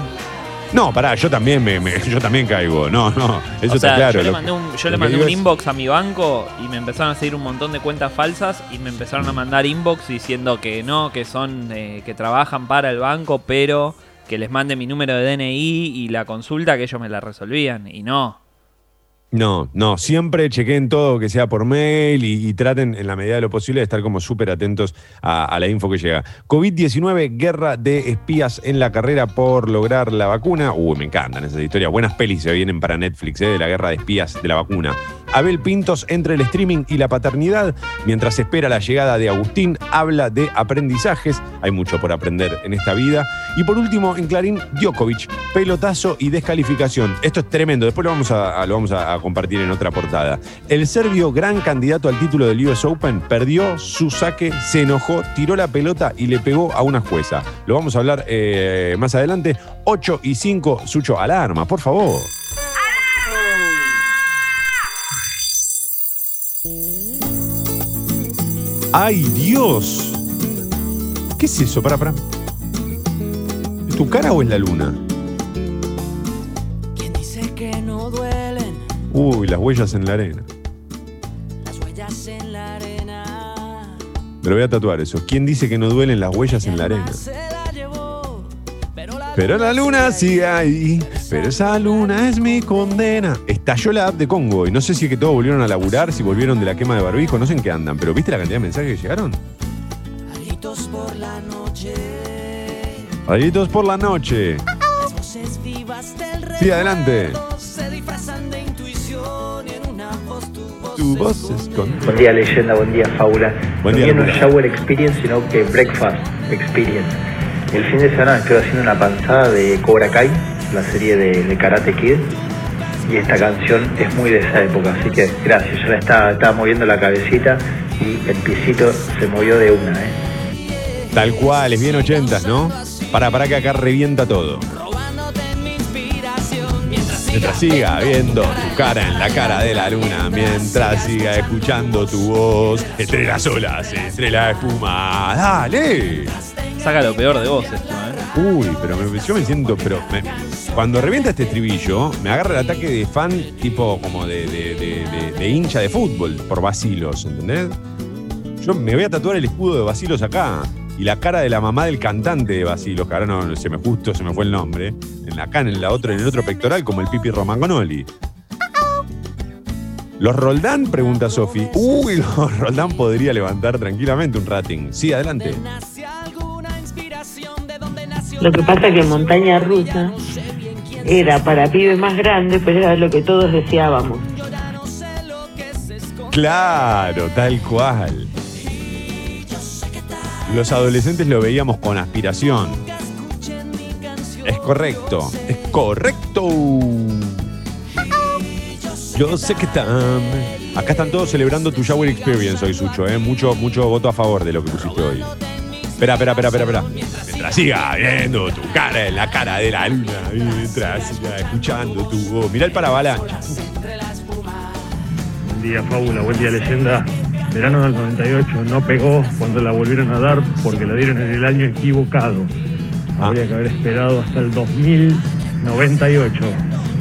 [SPEAKER 3] No, pará, yo también me, me- yo también caigo. No, no, eso
[SPEAKER 4] o sea,
[SPEAKER 3] está claro.
[SPEAKER 4] yo le
[SPEAKER 3] Lo-
[SPEAKER 4] mandé un, yo
[SPEAKER 3] lo
[SPEAKER 4] le
[SPEAKER 3] que
[SPEAKER 4] mandé
[SPEAKER 3] digo
[SPEAKER 4] un
[SPEAKER 3] es-
[SPEAKER 4] inbox a mi banco y me empezaron a seguir un montón de cuentas falsas y me empezaron a mandar inbox diciendo que no, que son, eh, que trabajan para el banco, pero que les mande mi número de DNI y la consulta que ellos me la resolvían. Y no.
[SPEAKER 3] No, no, siempre chequeen todo que sea por mail y, y traten en la medida de lo posible de estar como súper atentos a, a la info que llega. COVID-19, guerra de espías en la carrera por lograr la vacuna. Uy, me encantan esas historias. Buenas pelis se vienen para Netflix, eh, de la guerra de espías de la vacuna. Abel Pintos entre el streaming y la paternidad. Mientras espera la llegada de Agustín, habla de aprendizajes. Hay mucho por aprender en esta vida. Y por último, en Clarín, Djokovic, pelotazo y descalificación. Esto es tremendo. Después lo vamos a, compartir en otra portada. El serbio, gran candidato al título del US Open, perdió su saque, se enojó, tiró la pelota y le pegó a una jueza. Lo vamos a hablar eh, más adelante. 8 y 5, Sucho, alarma, por favor. ¡Ay, Dios! ¿Qué es eso? Para, para. ¿Es tu cara o es la luna?
[SPEAKER 5] ¿Quién dice que no duelen
[SPEAKER 3] Uy, las huellas en la arena.
[SPEAKER 5] las huellas en la arena?
[SPEAKER 3] Me lo voy a tatuar eso. ¿Quién dice que no duelen las huellas en la arena?
[SPEAKER 5] Pero la
[SPEAKER 3] luna sigue ahí. Pero esa luna es mi condena. Estalló la app de Congo y no sé si es que todos volvieron a laburar, si volvieron de la quema de barbijo, no sé en qué andan. Pero ¿viste la cantidad de mensajes que llegaron?
[SPEAKER 5] gritos por la noche,
[SPEAKER 3] Rayitos por la noche.
[SPEAKER 5] las voces vivas del
[SPEAKER 3] Sí, adelante.
[SPEAKER 5] se disfrazan de intuición y en una voz tu voz
[SPEAKER 3] Tu voz es
[SPEAKER 5] esconde.
[SPEAKER 3] con...
[SPEAKER 6] Buen día leyenda, buen día fábula.
[SPEAKER 3] Buen
[SPEAKER 6] no
[SPEAKER 3] día,
[SPEAKER 6] no es shower experience, sino que breakfast experience. El fin de semana estoy haciendo una panzada de Cobra Kai, la serie de, Karate Kid, y esta canción es muy de esa época, así que gracias, ya la estaba, moviendo la cabecita y el pisito se movió de una, ¿eh?
[SPEAKER 3] Tal cual, es bien ochentas, ¿no? Para, para que acá revienta todo.
[SPEAKER 5] Mientras
[SPEAKER 3] siga viendo tu cara en la cara de la luna, mientras siga escuchando tu voz entre las olas, entre la espuma. ¡Dale!
[SPEAKER 4] Saca lo peor de vos esto, ¿eh?
[SPEAKER 3] Uy, pero yo me siento, pero cuando revienta este estribillo, me agarra el ataque de fan tipo como de, hincha de fútbol por vacilos, ¿entendés? Yo me voy a tatuar el escudo de vacilos acá y la cara de la mamá del cantante de vacilos, que ahora no se me justo se me fue el nombre, en la, acá en la otra, en el otro pectoral como el Pipi Romagnoli. ¿Los Roldán? Pregunta Sofi. Uy, los Roldán podría levantar tranquilamente un rating. Sí, adelante.
[SPEAKER 7] Lo que pasa es que Montaña Rusa era para pibes más grandes, pero era lo que todos deseábamos.
[SPEAKER 3] Claro, tal cual. Los adolescentes lo veíamos con aspiración. Es correcto, es correcto. Yo sé que están. Acá están todos celebrando tu Shower Experience hoy, Sucho, ¿eh? Mucho, mucho voto a favor de lo que pusiste hoy. Espera, espera, espera, espera, espera. Mientras siga viendo tu cara en la cara de la luna, mientras siga escuchando tu voz. Mirá el paravalancha.
[SPEAKER 8] Buen día, Fábula, buen día, leyenda. Verano del 98 no pegó cuando la volvieron a dar porque la dieron en el año equivocado.
[SPEAKER 3] Ah.
[SPEAKER 8] Habría que haber esperado hasta el 2098.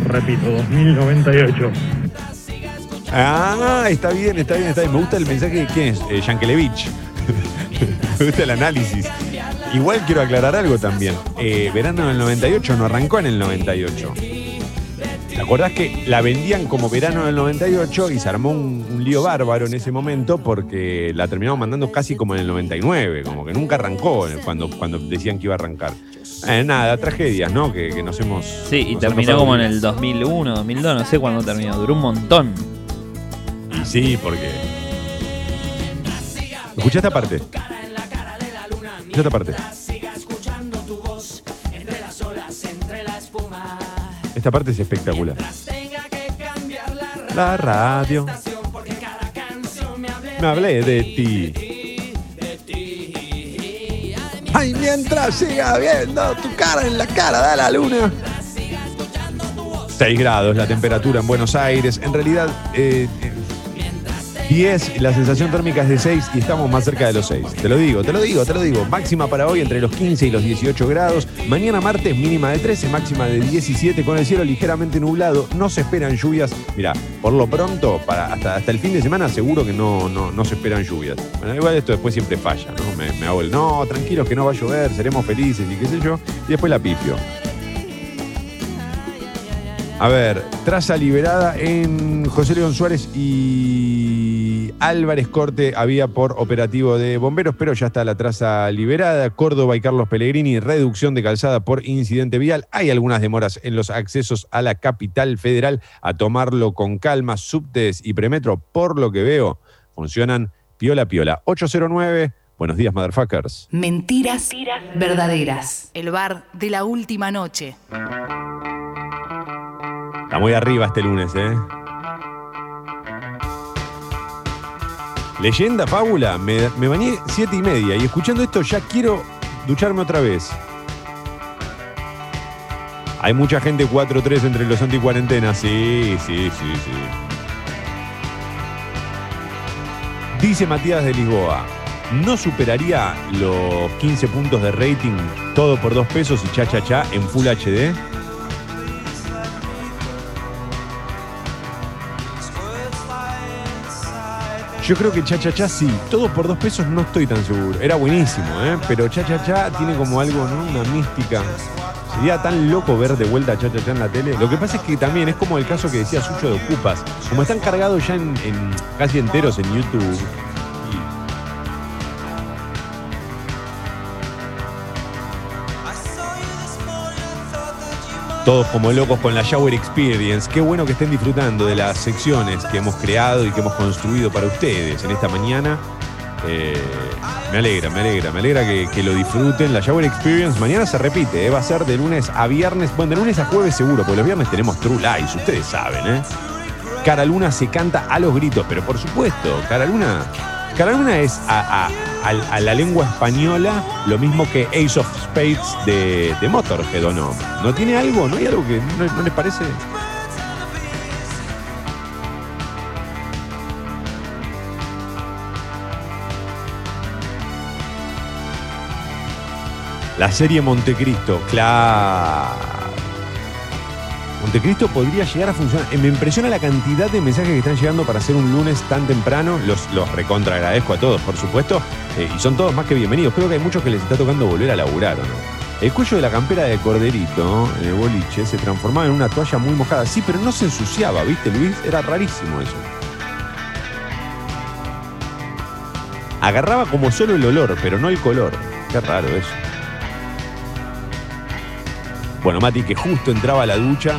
[SPEAKER 8] Repito, 2098.
[SPEAKER 3] Ah, está bien, está bien, está bien. Me gusta el mensaje de quién es, eh, Yankelevich. Me gusta el análisis. Igual quiero aclarar algo también. Eh, verano del 98 no arrancó en el 98. ¿Te acordás que la vendían como verano del 98 y se armó un, un lío bárbaro en ese momento porque la terminamos mandando casi como en el 99, como que nunca arrancó cuando, cuando decían que iba a arrancar. Eh, nada, tragedias, ¿no? Que, que nos hemos.
[SPEAKER 4] Sí, y terminó como en el 2001, 2002, no sé cuándo terminó, duró un montón.
[SPEAKER 3] Y sí, porque. Escucha esta parte. Escucha esta parte. Esta parte es espectacular. La radio. Me hablé de ti. Ay, mientras siga viendo tu cara en la cara de la luna. 6 grados la temperatura en Buenos Aires. En realidad, eh, 10, la sensación térmica es de 6 y estamos más cerca de los 6. Te lo digo, te lo digo, te lo digo. Máxima para hoy entre los 15 y los 18 grados. Mañana martes mínima de 13, máxima de 17 con el cielo ligeramente nublado. No se esperan lluvias. Mira, por lo pronto, para, hasta, hasta el fin de semana seguro que no, no, no se esperan lluvias. Bueno, igual esto después siempre falla, ¿no? Me, hago el, no, tranquilos que no va a llover, seremos felices y qué sé yo. Y después la pifio. A ver, traza liberada en José León Suárez y Álvarez Corte había por operativo de bomberos, pero ya está la traza liberada. Córdoba y Carlos Pellegrini, reducción de calzada por incidente vial. Hay algunas demoras en los accesos a la capital federal. A tomarlo con calma. Subtes y premetro, por lo que veo, funcionan piola piola. 809. Buenos días, motherfuckers.
[SPEAKER 1] Mentiras verdaderas. El bar de la última noche.
[SPEAKER 3] Está muy arriba este lunes, ¿eh? Leyenda, fábula, me, bañé siete y media y escuchando esto ya quiero ducharme otra vez. Hay mucha gente 4-3 entre los anticuarentenas, sí, sí, sí, sí. Dice Matías de Lisboa, ¿no superaría los 15 puntos de rating todo por dos pesos y cha cha cha en Full HD? Yo creo que Cha Cha sí, todo por dos pesos no estoy tan seguro. Era buenísimo, ¿eh? pero Cha Cha tiene como algo, ¿no? Una mística. Sería tan loco ver de vuelta a Cha Cha en la tele. Lo que pasa es que también es como el caso que decía Sucho de Ocupas. Como están cargados ya en- casi enteros en YouTube. Todos como locos con la Shower Experience. Qué bueno que estén disfrutando de las secciones que hemos creado y que hemos construido para ustedes en esta mañana. Eh, me alegra, me alegra, me alegra que, lo disfruten. La Shower Experience mañana se repite, ¿eh? va a ser de lunes a viernes. Bueno, de lunes a jueves seguro, porque los viernes tenemos True Lies, ustedes saben, ¿eh? Cara Luna se canta a los gritos, pero por supuesto, Cara Luna. Cara Luna es a, a- la lengua española lo mismo que Ace of Spades de, de Motorhead, ¿o no? ¿No tiene algo? ¿No hay algo que no les parece? La serie Montecristo, claro. Montecristo podría llegar a funcionar. Eh, Me impresiona la cantidad de mensajes que están llegando para hacer un lunes tan temprano. Los, los recontra agradezco a todos, por supuesto. Eh, y son todos más que bienvenidos. Creo que hay muchos que les está tocando volver a laburar, ¿o no? El cuello de la campera de Corderito, en el boliche, se transformaba en una toalla muy mojada. Sí, pero no se ensuciaba, ¿viste, Luis? Era rarísimo eso. Agarraba como solo el olor, pero no el color. Qué raro eso. Bueno, Mati, que justo entraba a la ducha.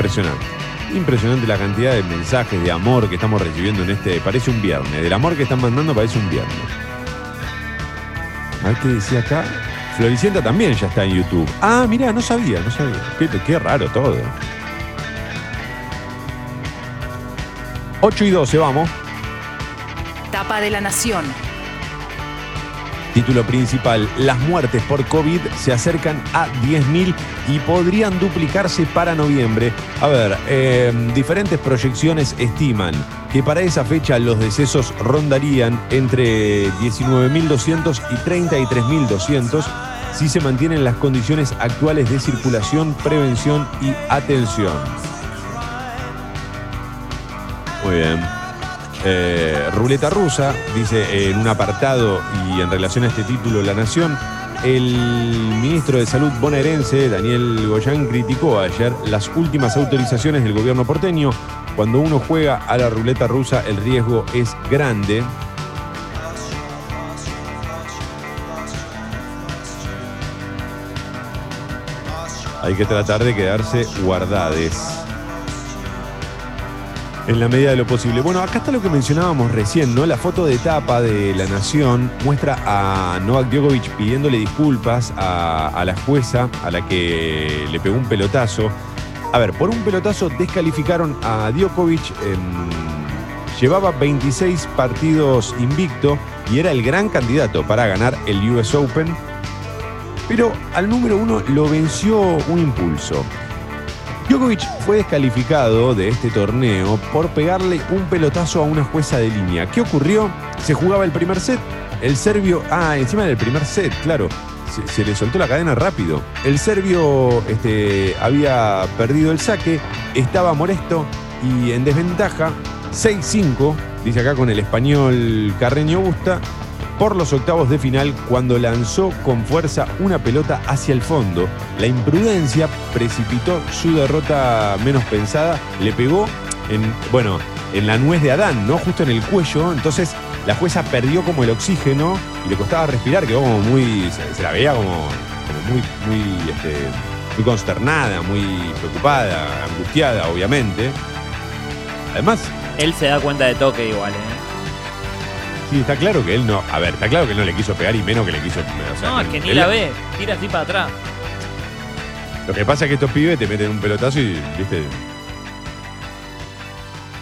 [SPEAKER 3] Impresionante. Impresionante la cantidad de mensajes de amor que estamos recibiendo en este. Parece un viernes. Del amor que están mandando parece un viernes. A ver qué decía acá. Floricienta también ya está en YouTube. Ah, mirá, no sabía, no sabía. Qué, qué raro todo. 8 y 12, vamos.
[SPEAKER 1] Tapa de la Nación.
[SPEAKER 3] Título principal, las muertes por COVID se acercan a 10.000 y podrían duplicarse para noviembre. A ver, eh, diferentes proyecciones estiman que para esa fecha los decesos rondarían entre 19.200 y 33.200 si se mantienen las condiciones actuales de circulación, prevención y atención. Muy bien. Eh, ruleta rusa, dice en un apartado y en relación a este título La Nación, el ministro de Salud bonaerense, Daniel Goyán, criticó ayer las últimas autorizaciones del gobierno porteño. Cuando uno juega a la ruleta rusa, el riesgo es grande. Hay que tratar de quedarse guardades. En la medida de lo posible. Bueno, acá está lo que mencionábamos recién, ¿no? La foto de tapa de La Nación muestra a Novak Djokovic pidiéndole disculpas a, la jueza a la que le pegó un pelotazo. A ver, por un pelotazo descalificaron a Djokovic. llevaba 26 partidos invicto y era el gran candidato para ganar el US Open. Pero al número uno lo venció un impulso. Djokovic fue descalificado de este torneo por pegarle un pelotazo a una jueza de línea. ¿Qué ocurrió? Se jugaba el primer set. El serbio. Ah, encima del primer set, claro. Se, se le soltó la cadena rápido. El serbio este, había perdido el saque, estaba molesto y en desventaja. 6-5, dice acá con el español Carreño Busta, por los octavos de final cuando lanzó con fuerza una pelota hacia el fondo. La imprudencia precipitó su derrota menos pensada, le pegó en, bueno, en la nuez de Adán, ¿no? Justo en el cuello, entonces la jueza perdió como el oxígeno y le costaba respirar, quedó como muy, se, la veía como, como muy, muy, este, muy consternada, muy preocupada, angustiada, obviamente. Además,
[SPEAKER 4] Él se da cuenta de toque igual, ¿eh?
[SPEAKER 3] Sí, está claro que él no. A ver, está claro que él no le quiso pegar y menos que le quiso. o sea,
[SPEAKER 4] No, es que ni
[SPEAKER 3] él-
[SPEAKER 4] la ve. Tira así para atrás.
[SPEAKER 3] Lo que pasa es que estos pibes te meten un pelotazo y, viste.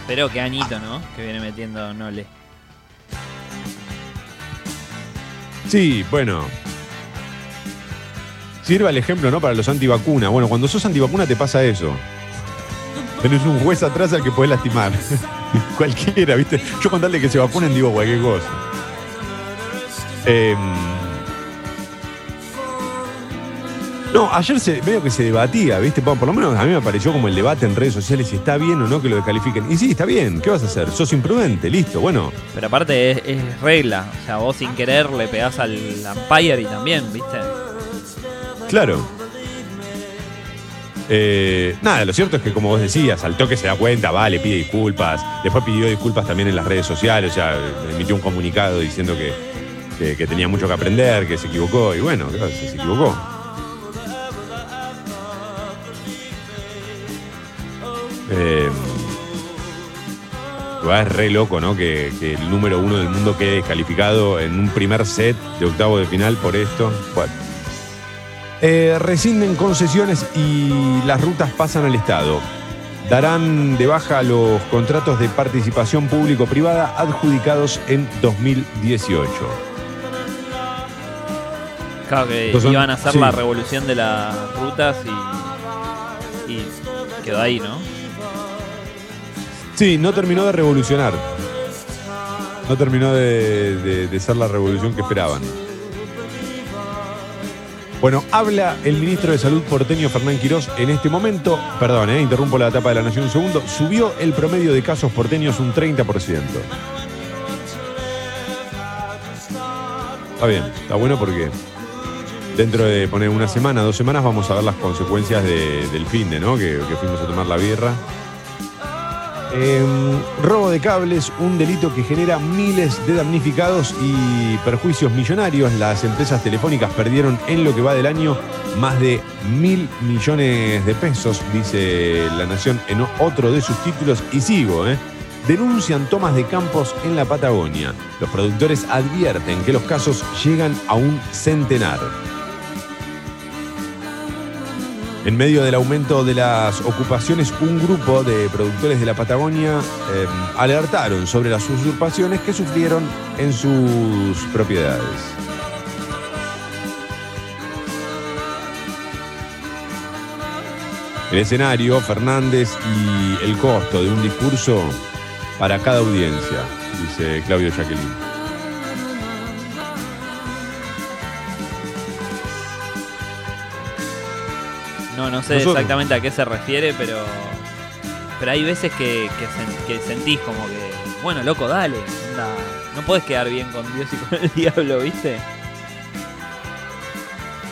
[SPEAKER 4] Pero qué añito, ¿no? Que viene metiendo Nole.
[SPEAKER 3] Sí, bueno. Sirva el ejemplo, ¿no? Para los antivacunas. Bueno, cuando sos antivacuna te pasa eso. Tenés un juez atrás al que podés lastimar. Cualquiera, ¿viste? Yo con darle que se vacunen digo cualquier cosa. Em, no, ayer se, medio que se debatía, ¿viste? Por, por lo menos a mí me pareció como el debate en redes sociales si está bien o no que lo descalifiquen. Y sí, está bien, ¿qué vas a hacer? Sos imprudente, listo, bueno.
[SPEAKER 4] Pero aparte es, es regla. O sea, vos sin querer le pegás al umpire y también, ¿viste?
[SPEAKER 3] Claro. Eh, nada, lo cierto es que como vos decías, al toque se da cuenta, va, le pide disculpas. Después pidió disculpas también en las redes sociales, o sea, emitió un comunicado diciendo que, que- tenía mucho que aprender, que se equivocó. Y bueno, ¿qué pasa? Se equivocó. Eh, es re loco, ¿no? Que, que el número uno del mundo quede descalificado en un primer set de octavo de final por esto. Bueno. Eh, rescinden concesiones y las rutas pasan al Estado. Darán de baja los contratos de participación público-privada adjudicados en 2018.
[SPEAKER 4] Claro que iban a hacer
[SPEAKER 3] sí.
[SPEAKER 4] la revolución de las rutas y, y quedó ahí, ¿no?
[SPEAKER 3] Sí, no terminó de revolucionar. No terminó de, de- de ser la revolución que esperaban. Bueno, habla el ministro de Salud porteño Fernán Quirós en este momento. Perdón, eh, interrumpo la etapa de la Nación un segundo. Subió el promedio de casos porteños un 30%. Está bien, está bueno porque dentro de poner una semana, dos semanas, vamos a ver las consecuencias de- del fin de, ¿no? Que, que fuimos a tomar la birra. Eh, robo de cables, un delito que genera miles de damnificados y perjuicios millonarios. Las empresas telefónicas perdieron en lo que va del año más de mil millones de pesos, dice La Nación en otro de sus títulos. Y sigo, ¿eh? Denuncian tomas de campos en la Patagonia. Los productores advierten que los casos llegan a un centenar. En medio del aumento de las ocupaciones, un grupo de productores de la Patagonia eh, alertaron sobre las usurpaciones que sufrieron en sus propiedades. El escenario, Fernández y el costo de un discurso para cada audiencia, dice Claudio Jacqueline.
[SPEAKER 4] No, no sé
[SPEAKER 3] Nosotros-
[SPEAKER 4] exactamente a qué se refiere, pero. Pero hay veces que, que, sen- que sentís como que. Bueno, loco, dale. no podés quedar bien con Dios y con el diablo, ¿viste?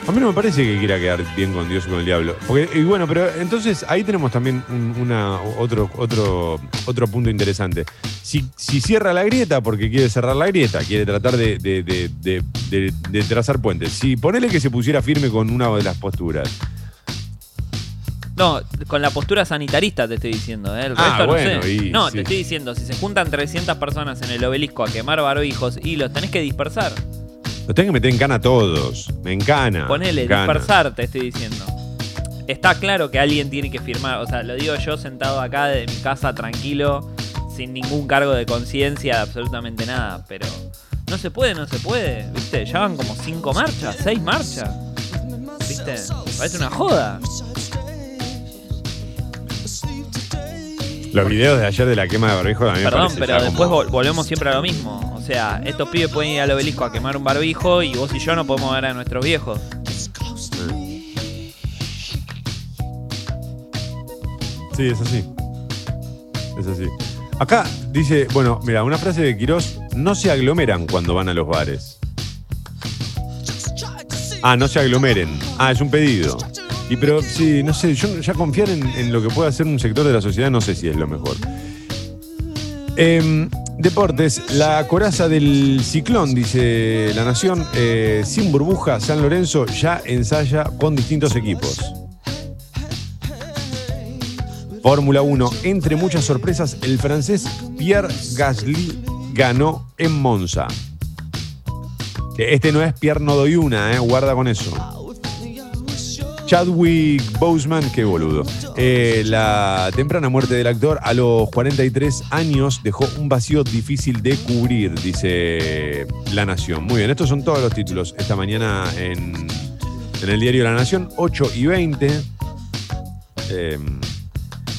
[SPEAKER 3] A mí no me parece que quiera quedar bien con Dios y con el diablo. Porque, y bueno, pero entonces ahí tenemos también un- una, otro, otro, otro punto interesante. Si, si cierra la grieta porque quiere cerrar la grieta, quiere tratar de- de- de trazar puentes. Si ponele que se pusiera firme con una de las posturas.
[SPEAKER 4] No, con la postura sanitarista te estoy diciendo, ¿eh? El
[SPEAKER 3] Ah,
[SPEAKER 4] resto
[SPEAKER 3] bueno,
[SPEAKER 4] no sé.
[SPEAKER 3] y-
[SPEAKER 4] no,
[SPEAKER 3] sí.
[SPEAKER 4] te estoy diciendo, si se juntan 300 personas en el obelisco a quemar barbijos y los tenés que dispersar.
[SPEAKER 3] Los tengo que meter en cana a todos. Me encana.
[SPEAKER 4] Ponele,
[SPEAKER 3] encana.
[SPEAKER 4] dispersar, te estoy diciendo. Está claro que alguien tiene que firmar, o sea, lo digo yo sentado acá de mi casa tranquilo, sin ningún cargo de conciencia, absolutamente nada, pero no se puede, no se puede, ¿viste? Ya van como cinco marchas, seis marchas, ¿viste? Parece una joda.
[SPEAKER 3] Los videos de ayer de la quema de barbijo también
[SPEAKER 4] Perdón, pero después
[SPEAKER 3] como-
[SPEAKER 4] volvemos siempre a lo mismo. O sea, estos pibes pueden ir al obelisco a quemar un barbijo y vos y yo no podemos ver a nuestros viejos.
[SPEAKER 3] Sí, es así. Es así. Acá dice, bueno, mira, una frase de Quirós, no se aglomeran cuando van a los bares. Ah, no se aglomeren. Ah, es un pedido. Y pero sí, no sé, yo ya confiar en, en lo que puede hacer un sector de la sociedad no sé si es lo mejor. Em, deportes, la coraza del ciclón, dice La Nación, eh, sin burbuja, San Lorenzo ya ensaya con distintos equipos. Fórmula 1, entre muchas sorpresas, el francés Pierre Gasly ganó en Monza. Este no es Pierre no doy una, eh, guarda con eso. Chadwick Boseman, qué boludo. Eh, la temprana muerte del actor a los 43 años dejó un vacío difícil de cubrir, dice La Nación. Muy bien, estos son todos los títulos esta mañana en, en el diario La Nación, 8 y 20. Eh,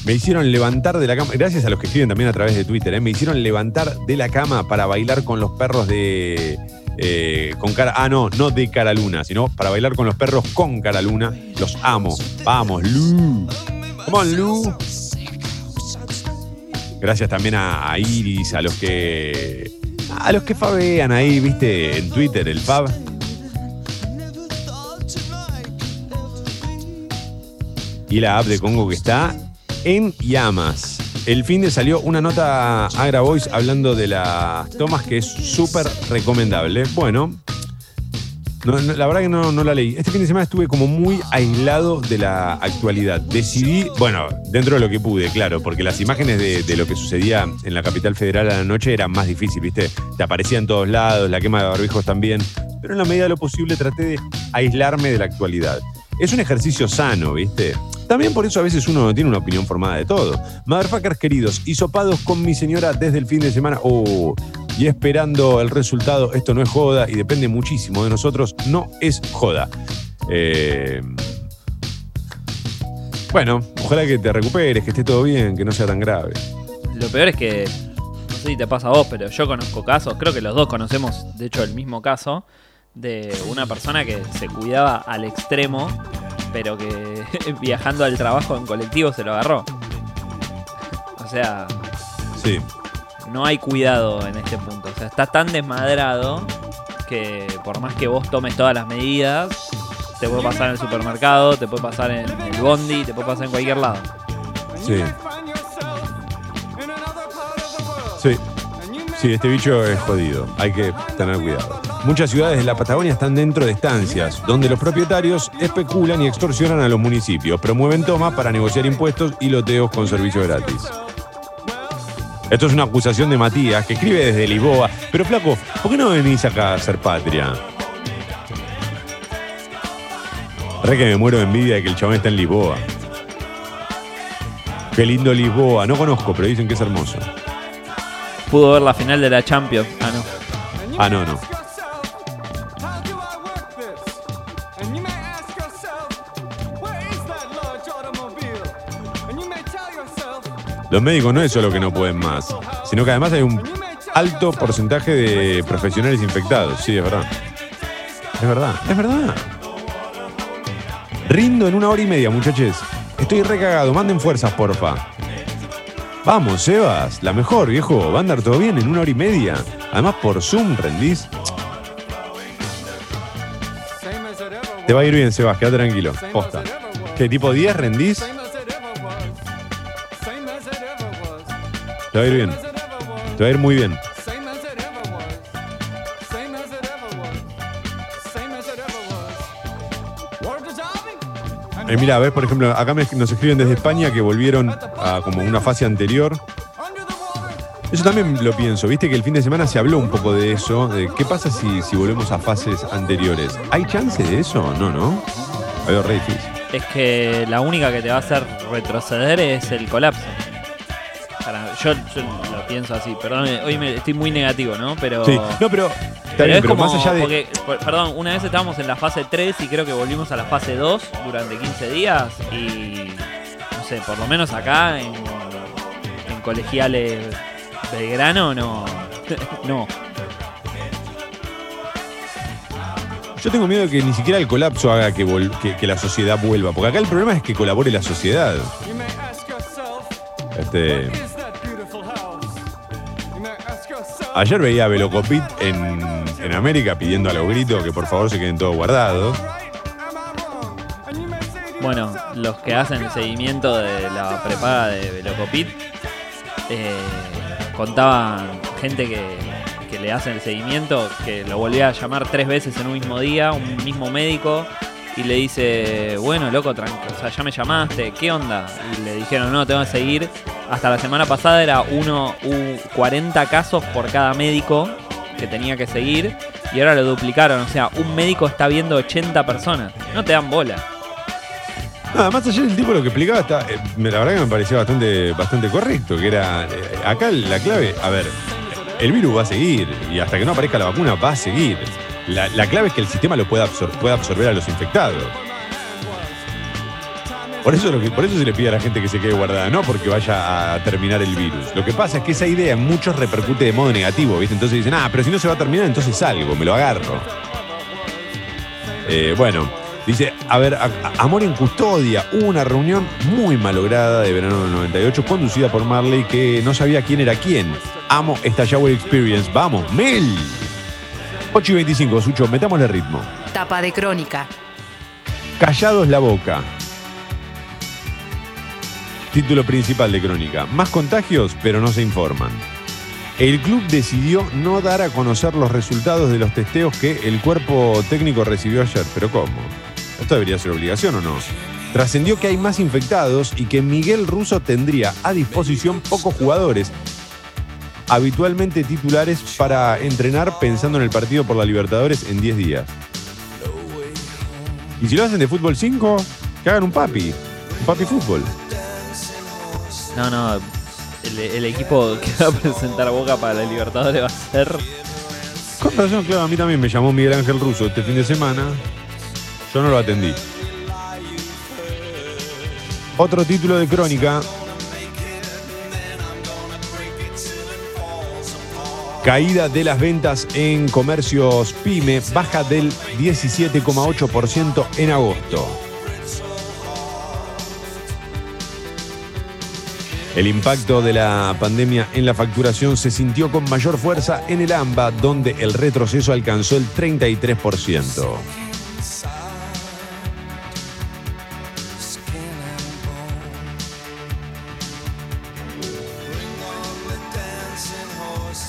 [SPEAKER 3] me hicieron levantar de la cama, gracias a los que escriben también a través de Twitter, eh, me hicieron levantar de la cama para bailar con los perros de. Eh, con cara. Ah, no, no de cara luna, sino para bailar con los perros con cara luna. Los amo. Vamos, Lu. On, Lu. Gracias también a, a Iris, a los que. A los que fabean ahí, viste, en Twitter, el Fab. Y la app de Congo que está en llamas. El fin de salió una nota a Grabois hablando de las tomas que es súper recomendable. Bueno, no- la verdad que no, la leí. Este fin de semana estuve como muy aislado de la actualidad. Decidí, bueno, dentro de lo que pude, claro, porque las imágenes de, lo que sucedía en la capital federal a la noche eran más difíciles, ¿viste? Te aparecían en todos lados, la quema de barbijos también. Pero en la medida de lo posible traté de aislarme de la actualidad. Es un ejercicio sano, ¿viste? También por eso a veces uno no tiene una opinión formada de todo. Motherfuckers queridos, hisopados con mi señora desde el fin de semana. Oh, y esperando el resultado, esto no es joda y depende muchísimo de nosotros, no es joda. Eh, bueno, ojalá que te recuperes, que esté todo bien, que no sea tan grave.
[SPEAKER 4] Lo peor es que, no sé si te pasa a vos, pero yo conozco casos, creo que los dos conocemos, de hecho, el mismo caso, de una persona que se cuidaba al extremo, pero que viajando al trabajo en colectivo se lo agarró. O sea,
[SPEAKER 3] Sí.
[SPEAKER 4] no hay cuidado en este punto. O sea, está tan desmadrado que por más que vos tomes todas las medidas, te puede pasar en el supermercado, te puede pasar en el bondi, te puede pasar en cualquier lado.
[SPEAKER 3] Sí. Sí. Sí, este bicho es jodido. Hay que tener cuidado. Muchas ciudades de la Patagonia están dentro de estancias, donde los propietarios especulan y extorsionan a los municipios, promueven tomas para negociar impuestos y loteos con servicio gratis. Esto es una acusación de Matías, que escribe desde Lisboa. Pero flaco, ¿por qué no venís acá a ser patria? Re que me muero de envidia de que el chabón está en Lisboa. Qué lindo Lisboa. No conozco, pero dicen que es hermoso.
[SPEAKER 4] Pudo ver la final de la Champions. Ah, no.
[SPEAKER 3] Ah, no, no. Los médicos no es solo que no pueden más, sino que además hay un alto porcentaje de profesionales infectados. Sí, es verdad. Es verdad, es verdad. Rindo en una hora y media, muchachos. Estoy recagado, manden fuerzas, porfa. Vamos, Sebas, la mejor, viejo. Va a andar todo bien en una hora y media. Además, por Zoom rendís. Te va a ir bien, Sebas, quédate tranquilo. Posta. ¿Qué tipo 10 rendís? Te va a ir bien. Te va a ir muy bien. Eh, mira, a ver, por ejemplo, acá nos escriben desde España que volvieron a como una fase anterior. Eso también lo pienso, viste que el fin de semana se habló un poco de eso, qué pasa si, volvemos a fases anteriores. ¿Hay chance de eso? No, ¿no? A ver.
[SPEAKER 4] Es que la única que te va a hacer retroceder es el colapso. Yo, yo lo pienso así, perdón, hoy me, estoy muy negativo, ¿no? Pero,
[SPEAKER 3] Sí, no, pero
[SPEAKER 4] pero
[SPEAKER 3] bien,
[SPEAKER 4] es
[SPEAKER 3] pero
[SPEAKER 4] como,
[SPEAKER 3] más allá de.
[SPEAKER 4] porque, por- perdón, una vez estábamos en la fase 3 y creo que volvimos a la fase 2 durante 15 días y, no sé, por lo menos acá en, colegiales Belgrano, no. no.
[SPEAKER 3] Yo tengo miedo de que ni siquiera el colapso haga que, vol- que- que la sociedad vuelva. Porque acá el problema es que colabore la sociedad. Este, ayer veía a Velocopit en, en América pidiendo a los gritos que por favor se queden todos guardados.
[SPEAKER 4] Bueno, los que hacen el seguimiento de la prepaga de Velocopit eh, contaban gente que, que le hacen el seguimiento que lo volvía a llamar tres veces en un mismo día, un mismo médico, y le dice, bueno, loco, tranquilo, o sea, ya me llamaste, ¿qué onda? Y le dijeron, no, tengo que seguir. Hasta la semana pasada era uno, u 40 casos por cada médico que tenía que seguir, y ahora lo duplicaron, o sea, un médico está viendo 80 personas. No te dan bola.
[SPEAKER 3] Nada más ayer el tipo lo que explicaba está, eh, la verdad que me pareció bastante, bastante correcto, que era, eh, acá la clave, a ver, el virus va a seguir y hasta que no aparezca la vacuna va a seguir. La, la clave es que el sistema lo pueda, absor- pueda absorber a los infectados. Por eso, por eso se le pide a la gente que se quede guardada, no porque vaya a terminar el virus. Lo que pasa es que esa idea en muchos repercute de modo negativo, ¿viste? Entonces dicen, ah, pero si no se va a terminar, entonces salgo, me lo agarro. Eh, bueno, dice, a ver, Amor en Custodia, hubo una reunión muy malograda de verano del 98, conducida por Marley, que no sabía quién era quién. Amo esta Shower Experience. Vamos, Mel. 8 y 25, Sucho, metámosle ritmo.
[SPEAKER 1] Tapa de crónica.
[SPEAKER 3] Callados la boca. Título principal de Crónica. Más contagios, pero no se informan. El club decidió no dar a conocer los resultados de los testeos que el cuerpo técnico recibió ayer. ¿Pero cómo? ¿Esto debería ser obligación o no? Trascendió que hay más infectados y que Miguel Russo tendría a disposición pocos jugadores, habitualmente titulares, para entrenar pensando en el partido por la Libertadores en 10 días. Y si lo hacen de fútbol 5, que hagan un papi. Un papi fútbol.
[SPEAKER 4] No, no. El, el equipo que va a presentar a Boca para la Libertadores va a ser.
[SPEAKER 3] Con razón, claro, a mí también me llamó Miguel Ángel Russo este fin de semana. Yo no lo atendí. Otro título de crónica. Caída de las ventas en comercios pyme, baja del 17,8% en agosto. El impacto de la pandemia en la facturación se sintió con mayor fuerza en el AMBA, donde el retroceso alcanzó el 33%.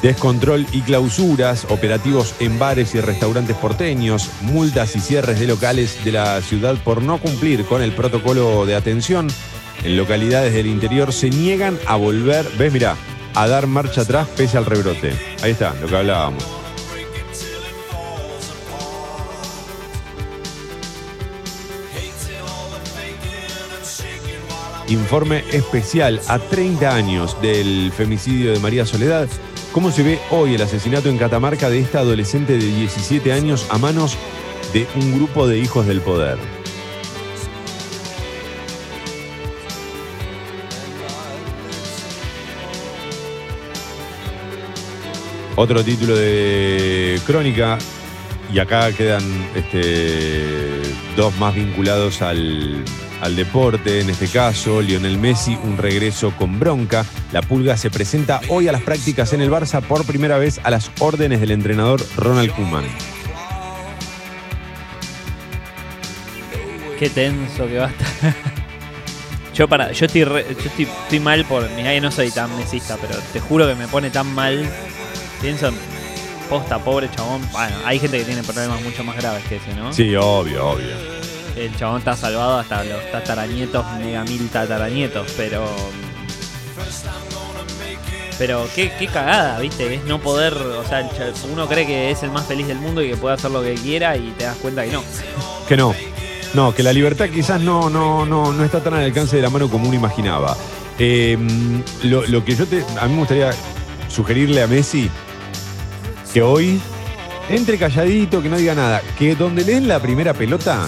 [SPEAKER 3] Descontrol y clausuras, operativos en bares y restaurantes porteños, multas y cierres de locales de la ciudad por no cumplir con el protocolo de atención. En localidades del interior se niegan a volver, ves, mirá, a dar marcha atrás pese al rebrote. Ahí está, lo que hablábamos. Informe especial a 30 años del femicidio de María Soledad. ¿Cómo se ve hoy el asesinato en Catamarca de esta adolescente de 17 años a manos de un grupo de hijos del poder? Otro título de crónica, y acá quedan este, dos más vinculados al, al deporte, en este caso, Lionel Messi, un regreso con bronca. La Pulga se presenta hoy a las prácticas en el Barça por primera vez a las órdenes del entrenador Ronald Koeman.
[SPEAKER 4] Qué tenso que va a estar. Yo para, yo estoy, re- yo estoy, estoy mal por. Mirá que no soy tan mesista, pero te juro que me pone tan mal. Pienso en posta, pobre chabón. Bueno, hay gente que tiene problemas mucho más graves que ese, ¿no?
[SPEAKER 3] Sí, obvio, obvio.
[SPEAKER 4] El chabón está salvado hasta los tataranietos, mega mil tataranietos, pero. Pero qué, qué cagada, ¿viste? Es no poder. O sea, uno cree que es el más feliz del mundo y que puede hacer lo que quiera y te das cuenta que no.
[SPEAKER 3] Que no. No, que la libertad quizás no, no, no, no está tan al alcance de la mano como uno imaginaba. Eh, lo, lo que yo te. A mí me gustaría sugerirle a Messi que hoy entre calladito, que no diga nada. Que donde le den la primera pelota,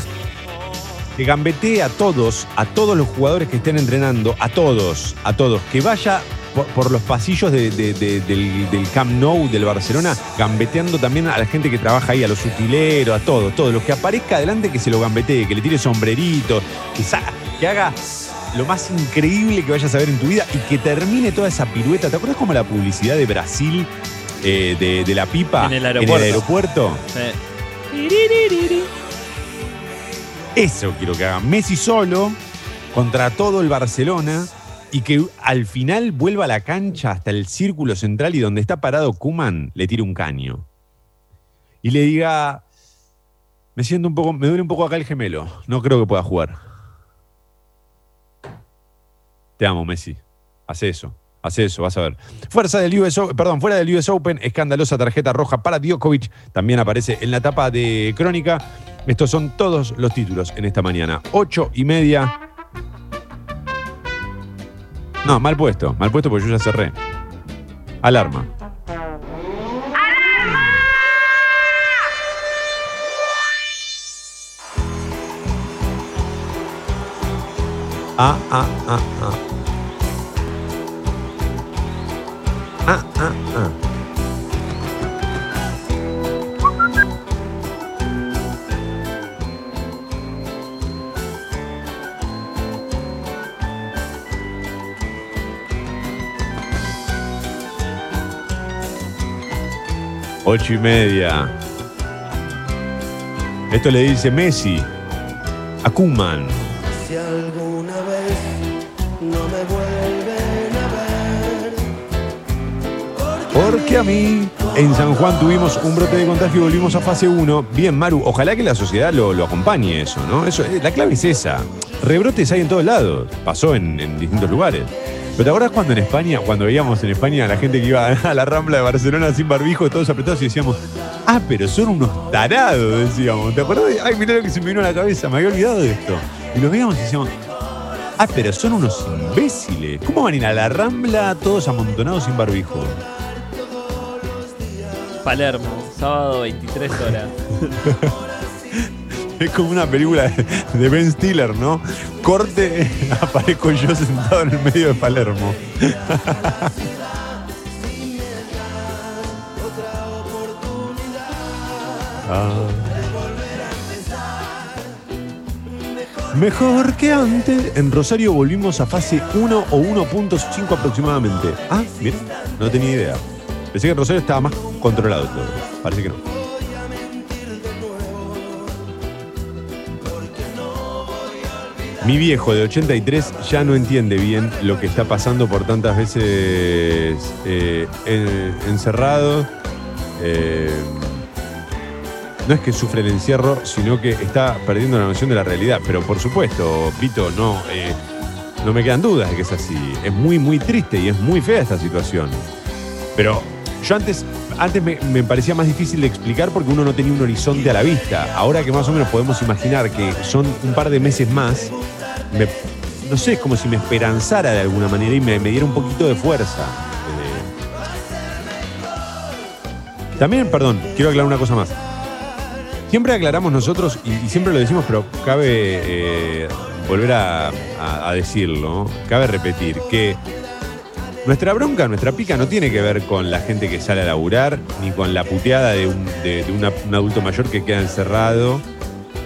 [SPEAKER 3] que gambetee a todos, a todos los jugadores que estén entrenando, a todos, a todos. Que vaya por, por los pasillos de- de- de- del, del Camp Nou del Barcelona, gambeteando también a la gente que trabaja ahí, a los utileros, a todo, todo. Lo que aparezca adelante que se lo gambetee, que le tire sombrerito, que, sa- que haga lo más increíble que vayas a ver en tu vida y que termine toda esa pirueta. ¿Te acuerdas como la publicidad de Brasil eh, de, de la pipa
[SPEAKER 4] En el aeropuerto.
[SPEAKER 3] aeropuerto?
[SPEAKER 4] Sí.
[SPEAKER 3] Eso quiero que haga Messi solo contra todo el Barcelona y que al final vuelva a la cancha hasta el círculo central y donde está parado Kuman le tire un caño. Y le diga, me siento un poco, me duele un poco acá el gemelo, no creo que pueda jugar. Te amo, Messi. Hace eso. Hace eso, vas a ver. Fuerza del US, O- perdón, fuera del US Open, escandalosa tarjeta roja para Djokovic. También aparece en la tapa de Crónica. Estos son todos los títulos en esta mañana. Ocho y media. No, mal puesto. Mal puesto porque yo ya cerré. Alarma. Ah, ah, ah, ah. Ah, ah, ah. Ocho y media. Esto le dice Messi a Kuman.
[SPEAKER 5] Si alguna vez no me vuelven a ver.
[SPEAKER 3] Porque a mí, en San Juan tuvimos un brote de contagio y volvimos a fase 1. Bien, Maru, ojalá que la sociedad lo, lo acompañe eso, ¿no? Eso, eh, la clave es esa. Rebrotes hay en todos lados. Pasó en, en distintos lugares. Pero ¿te acuerdas cuando en España, cuando veíamos en España a la gente que iba a la Rambla de Barcelona sin barbijo, todos apretados y decíamos, ah, pero son unos tarados, decíamos. ¿Te acuerdas? Ay, mirá lo que se me vino a la cabeza, me había olvidado de esto. Y los veíamos y decíamos, ah, pero son unos imbéciles. ¿Cómo van a ir a la Rambla todos amontonados sin barbijo?
[SPEAKER 4] Palermo, sábado 23 horas.
[SPEAKER 3] Es como una película de- Ben Stiller, ¿no? Corte, aparezco yo sentado en el medio de Palermo. Ah. Mejor que antes. En Rosario volvimos a fase 1 o 1.5 aproximadamente. Ah, bien, no tenía idea. Pensé que Rosario estaba más controlado todo. Parece que no. Mi viejo de 83 ya no entiende bien lo que está pasando por tantas veces eh, en- encerrado. Eh, no es que sufre el encierro, sino que está perdiendo la noción de la realidad. Pero por supuesto, Vito, no, eh, no me quedan dudas de que es así. Es muy, muy triste y es muy fea esta situación. Pero yo antes, antes me, parecía más difícil de explicar porque uno no tenía un horizonte a la vista. Ahora que más o menos podemos imaginar que son un par de meses más, no sé, es como si me esperanzara de alguna manera y me, diera un poquito de fuerza. Eh, También, perdón, quiero aclarar una cosa más. Siempre aclaramos nosotros, y, siempre lo decimos, pero cabe eh, volver a decirlo, cabe repetir, que nuestra bronca, nuestra pica no tiene que ver con la gente que sale a laburar, ni con la puteada de un, adulto mayor que queda encerrado.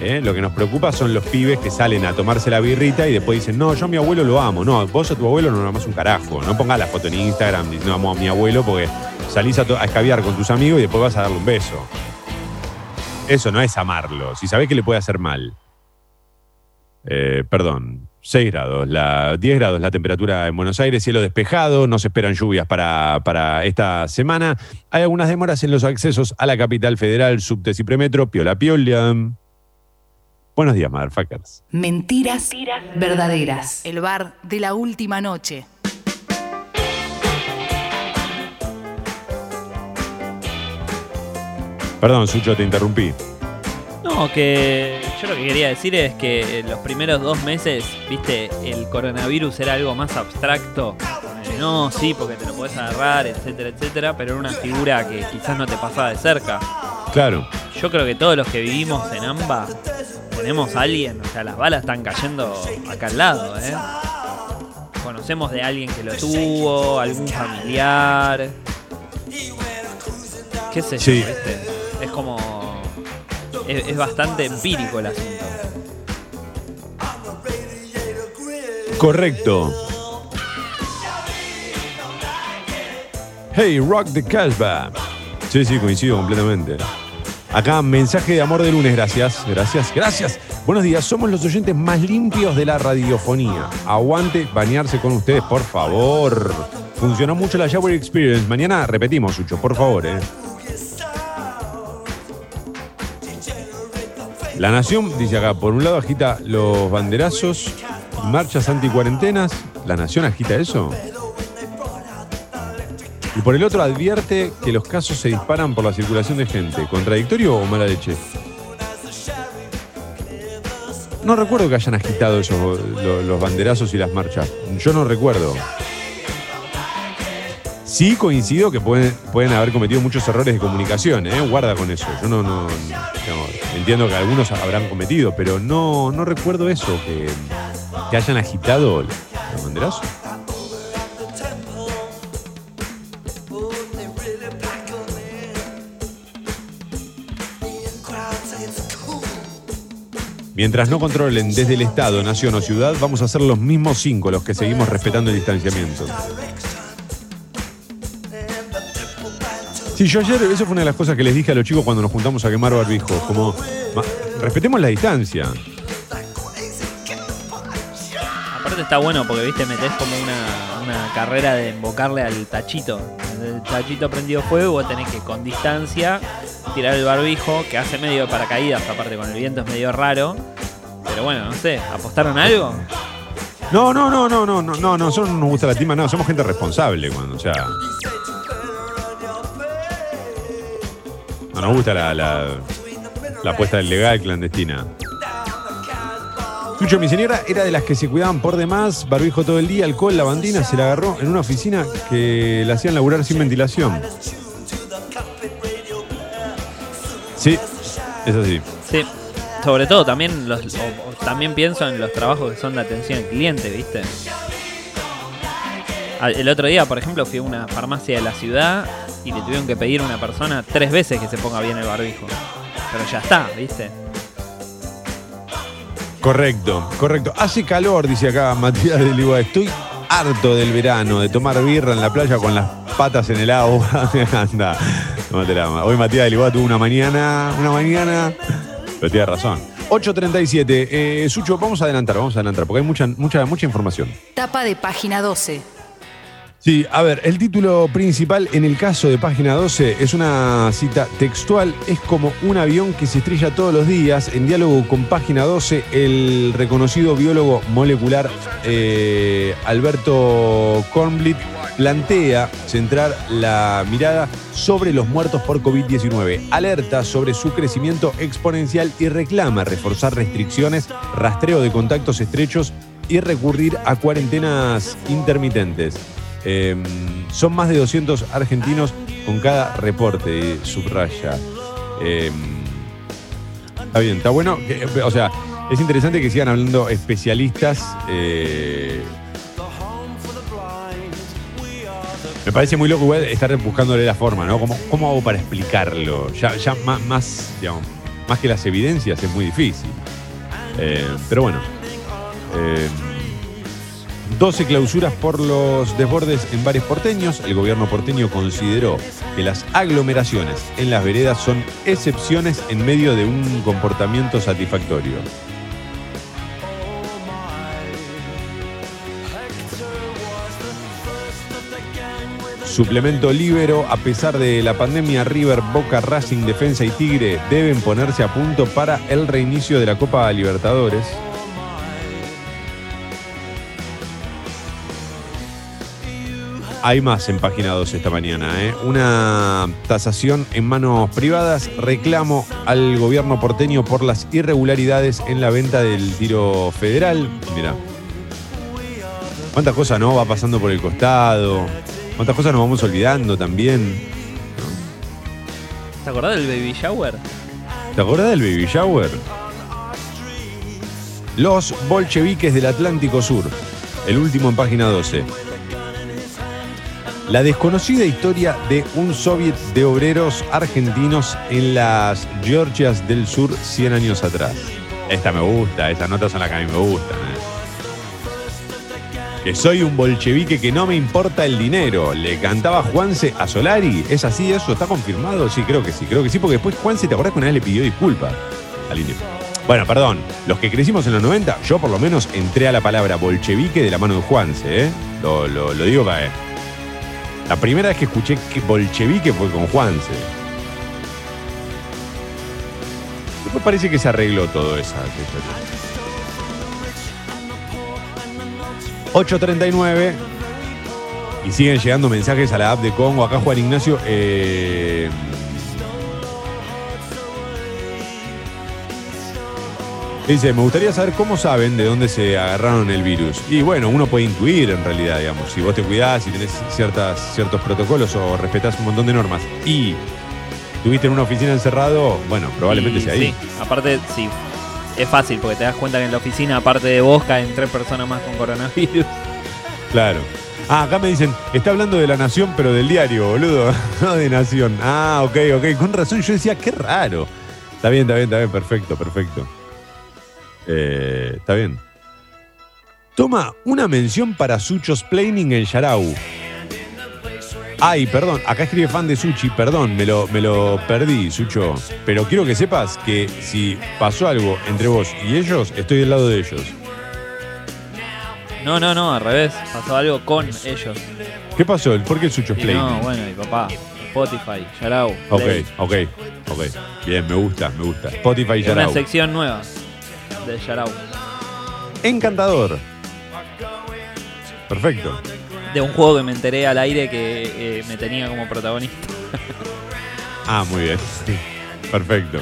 [SPEAKER 3] ¿eh? Lo que nos preocupa son los pibes que salen a tomarse la birrita y después dicen, no, yo mi abuelo lo amo. No, vos a tu abuelo no lo amás un carajo. No pongas la foto en Instagram diciendo amo a mi abuelo porque salís a, a escabiar con tus amigos y después vas a darle un beso. Eso no es amarlo. Si sabés que le puede hacer mal. Eh, perdón, 6 grados, la, 10 grados la temperatura en Buenos Aires, cielo despejado, no se esperan lluvias para, para esta semana. Hay algunas demoras en los accesos a la capital federal, subtes y premetro, piola piola. Buenos días, motherfuckers.
[SPEAKER 1] Mentiras verdaderas. El bar de la última noche.
[SPEAKER 3] Perdón, Sucho, te interrumpí.
[SPEAKER 4] No, que yo lo que quería decir es que los primeros dos meses, viste, el coronavirus era algo más abstracto. Eh, No, sí, porque te lo podés agarrar, etcétera, etcétera, pero era una figura que quizás no te pasaba de cerca.
[SPEAKER 3] Claro.
[SPEAKER 4] Yo creo que todos los que vivimos en AMBA tenemos a alguien, o sea, las balas están cayendo acá al lado, ¿eh? conocemos de alguien que lo tuvo, algún familiar. ¿Qué sé yo?
[SPEAKER 3] Sí.
[SPEAKER 4] ¿viste? Es como. Es, bastante empírico el asunto.
[SPEAKER 3] Correcto. Hey, rock the Casbah. Sí, sí, coincido completamente. Acá, mensaje de amor de lunes, gracias, gracias, gracias. Buenos días, somos los oyentes más limpios de la radiofonía. Aguante bañarse con ustedes, por favor. Funcionó mucho la Shower Experience. Mañana repetimos, Sucho, por favor, eh. La Nación, dice acá, por un lado agita los banderazos y marchas anticuarentenas. ¿La Nación agita eso? Y por el otro advierte que los casos se disparan por la circulación de gente. ¿Contradictorio o mala leche? No recuerdo que hayan agitado esos, lo- los banderazos y las marchas. Yo no recuerdo. Sí coincido que pueden, haber cometido muchos errores de comunicación, ¿eh? Guarda con eso. Yo no, entiendo que algunos habrán cometido, pero no, no recuerdo eso, que, que hayan agitado los banderazos. Mientras no controlen desde el Estado, nación o ciudad, vamos a ser los mismos cinco los que seguimos respetando el distanciamiento. Sí, yo ayer, eso fue una de las cosas que les dije a los chicos cuando nos juntamos a quemar barbijos, como, ma- respetemos la distancia.
[SPEAKER 4] Aparte está bueno porque, viste, metés como una, una carrera de embocarle al tachito. El tachito prendido fuego, vos tenés que con distancia tirar el barbijo, que hace medio de paracaídas, aparte con el viento es medio raro. Pero bueno, no sé, ¿apostaron algo?
[SPEAKER 3] No, no, no, no, no, no, no, no, nosotros no nos gusta la tima, no, somos gente responsable cuando, o sea. No nos gusta la, la, la apuesta ilegal clandestina. Sucho, mi señora era de las que se cuidaban por demás, barbijo todo el día, alcohol, lavandina, se la agarró en una oficina que la hacían laburar sin ventilación. Sí, es así.
[SPEAKER 4] Sí. Sobre todo también los, o- o también pienso en los trabajos que son de atención al cliente, ¿viste? Al- El otro día, por ejemplo, fui a una farmacia de la ciudad y le tuvieron que pedir a una persona tres veces que se ponga bien el barbijo. Pero ya está, ¿viste?
[SPEAKER 3] Correcto, correcto. Hace calor, dice acá Matías de Ligua. Estoy harto del verano, de tomar birra en la playa con las patas en el agua. Anda, tómate la ma- Hoy Matías de Ligua tuvo una mañana, una mañana, pero tiene razón. 8.37. Eh, Sucho, vamos a adelantar, vamos a adelantar, porque hay mucha, mucha, mucha información.
[SPEAKER 1] Tapa de página 12.
[SPEAKER 3] Sí, a ver, el título principal en el caso de página 12 es una cita textual, es como un avión que se estrella todos los días. En diálogo con página 12, el reconocido biólogo molecular eh, Alberto Kornblit plantea centrar la mirada sobre los muertos por COVID-19, alerta sobre su crecimiento exponencial y reclama reforzar restricciones, rastreo de contactos estrechos y recurrir a cuarentenas intermitentes. Eh, son más de 200 argentinos con cada reporte, subraya. Eh, está bien, está bueno. que- o sea, es interesante que sigan hablando especialistas. eh, me parece muy loco estar buscándole la forma, ¿no? ¿Cómo, cómo hago para explicarlo? Ya, más, más, que las evidencias es muy difícil. Eh, pero bueno. eh, 12 clausuras por los desbordes en bares porteños. El gobierno porteño consideró que las aglomeraciones en las veredas son excepciones en medio de un comportamiento satisfactorio. Suplemento Libero, a pesar de la pandemia, River, Boca, Racing, Defensa y Tigre deben ponerse a punto para el reinicio de la Copa Libertadores. Hay más en página 2 esta mañana. ¿eh? Una tasación en manos privadas, reclamo al gobierno porteño por las irregularidades en la venta del tiro federal. Mira. ¿Cuántas cosas no va pasando por el costado? ¿Cuántas cosas nos vamos olvidando también?
[SPEAKER 4] ¿Te acordás del baby shower?
[SPEAKER 3] ¿Te acordás del baby shower? Los bolcheviques del Atlántico Sur. el último en página 12. La desconocida historia de un soviet de obreros argentinos en las Georgias del Sur 100 años atrás. Esta me gusta, esas notas son las que a mí me gustan. ¿eh? Que soy un bolchevique que no me importa el dinero. Le cantaba Juanse a Solari. ¿Es así eso? ¿Está confirmado? Sí, creo que sí, creo que sí, porque después Juanse, ¿te acordás que una vez le pidió disculpas al indio? Bueno, perdón, los que crecimos en los 90, yo por lo menos entré a la palabra bolchevique de la mano de Juanse, ¿eh? Lo, lo- lo digo para... La primera vez que escuché que bolchevique fue con Juanse. Después parece que se arregló todo esa esa historia. 8.39 y siguen llegando mensajes a la app de Congo. Acá Juan Ignacio. eh, Dice, me gustaría saber cómo saben de dónde se agarraron el virus. Y bueno, uno puede intuir en realidad, digamos, si vos te cuidás, si tenés ciertas, ciertos protocolos o respetás un montón de normas y estuviste en una oficina encerrado, bueno, probablemente
[SPEAKER 4] Y
[SPEAKER 3] sea ahí.
[SPEAKER 4] Sí, aparte, sí. Es fácil porque te das cuenta que en la oficina, aparte de vos, caen tres personas más con coronavirus.
[SPEAKER 3] Claro. Ah, acá me dicen, está hablando de la nación, pero del diario, boludo. No de nación. Ah, ok, ok. Con razón yo decía, qué raro. Está bien, está bien, está bien. Perfecto, perfecto. Eh, está bien. Toma una mención para Suchos Planning en Yarau. Ay, perdón, acá escribe fan de Suchi, perdón, me lo, me lo perdí, Sucho. Pero quiero que sepas que si pasó algo entre vos y ellos, estoy del lado de ellos.
[SPEAKER 4] No, no, no, al revés. Pasó algo con ellos.
[SPEAKER 3] ¿Qué pasó? ¿Por qué el Sucho
[SPEAKER 4] Y
[SPEAKER 3] Planning?
[SPEAKER 4] no, bueno, mi papá. Spotify, Yarao.
[SPEAKER 3] Ok,
[SPEAKER 4] Play.
[SPEAKER 3] ok, ok. Bien, me gusta, me gusta. Spotify
[SPEAKER 4] Es una sección nueva de Yarao.
[SPEAKER 3] Encantador. Perfecto.
[SPEAKER 4] De un juego que me enteré al aire que eh, me tenía como protagonista.
[SPEAKER 3] Ah, muy bien. Perfecto.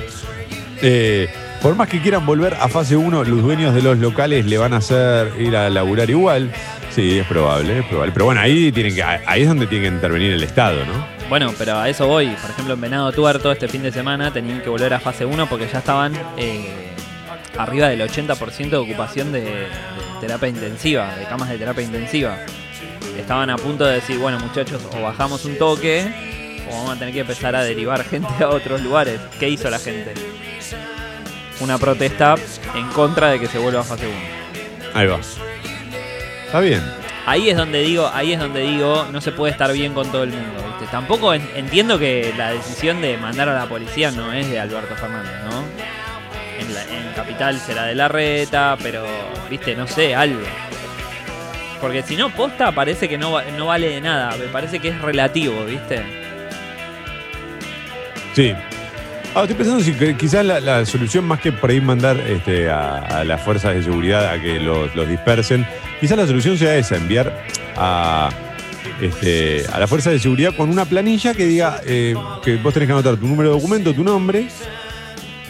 [SPEAKER 3] Eh, por más que quieran volver a fase 1, los dueños de los locales le van a hacer ir a laburar igual. Sí, es probable, es probable. Pero bueno, ahí tienen que, ahí es donde tiene que intervenir el Estado, ¿no?
[SPEAKER 4] Bueno, pero a eso voy. Por ejemplo, en Venado Tuerto este fin de semana tenían que volver a fase 1 porque ya estaban eh, arriba del 80% de ocupación de, de terapia intensiva, de camas de terapia intensiva. Estaban a punto de decir, bueno muchachos, o bajamos un toque o vamos a tener que empezar a derivar gente a otros lugares. ¿Qué hizo la gente? Una protesta en contra de que se vuelva a fase 1.
[SPEAKER 3] Ahí va. Está bien.
[SPEAKER 4] Ahí es donde digo, ahí es donde digo, no se puede estar bien con todo el mundo, ¿viste? Tampoco en- entiendo que la decisión de mandar a la policía no es de Alberto Fernández, ¿no? En, la- en Capital será de la reta, pero, viste, no sé, algo. Porque si no, posta parece que no, no vale de nada, me parece que es relativo, ¿viste?
[SPEAKER 3] Sí. Ah, estoy pensando si quizás la, solución más que por ahí mandar este, a, las fuerzas de seguridad a que los, dispersen, quizás la solución sea esa, enviar a, este, a la fuerza de seguridad con una planilla que diga eh, que vos tenés que anotar tu número de documento, tu nombre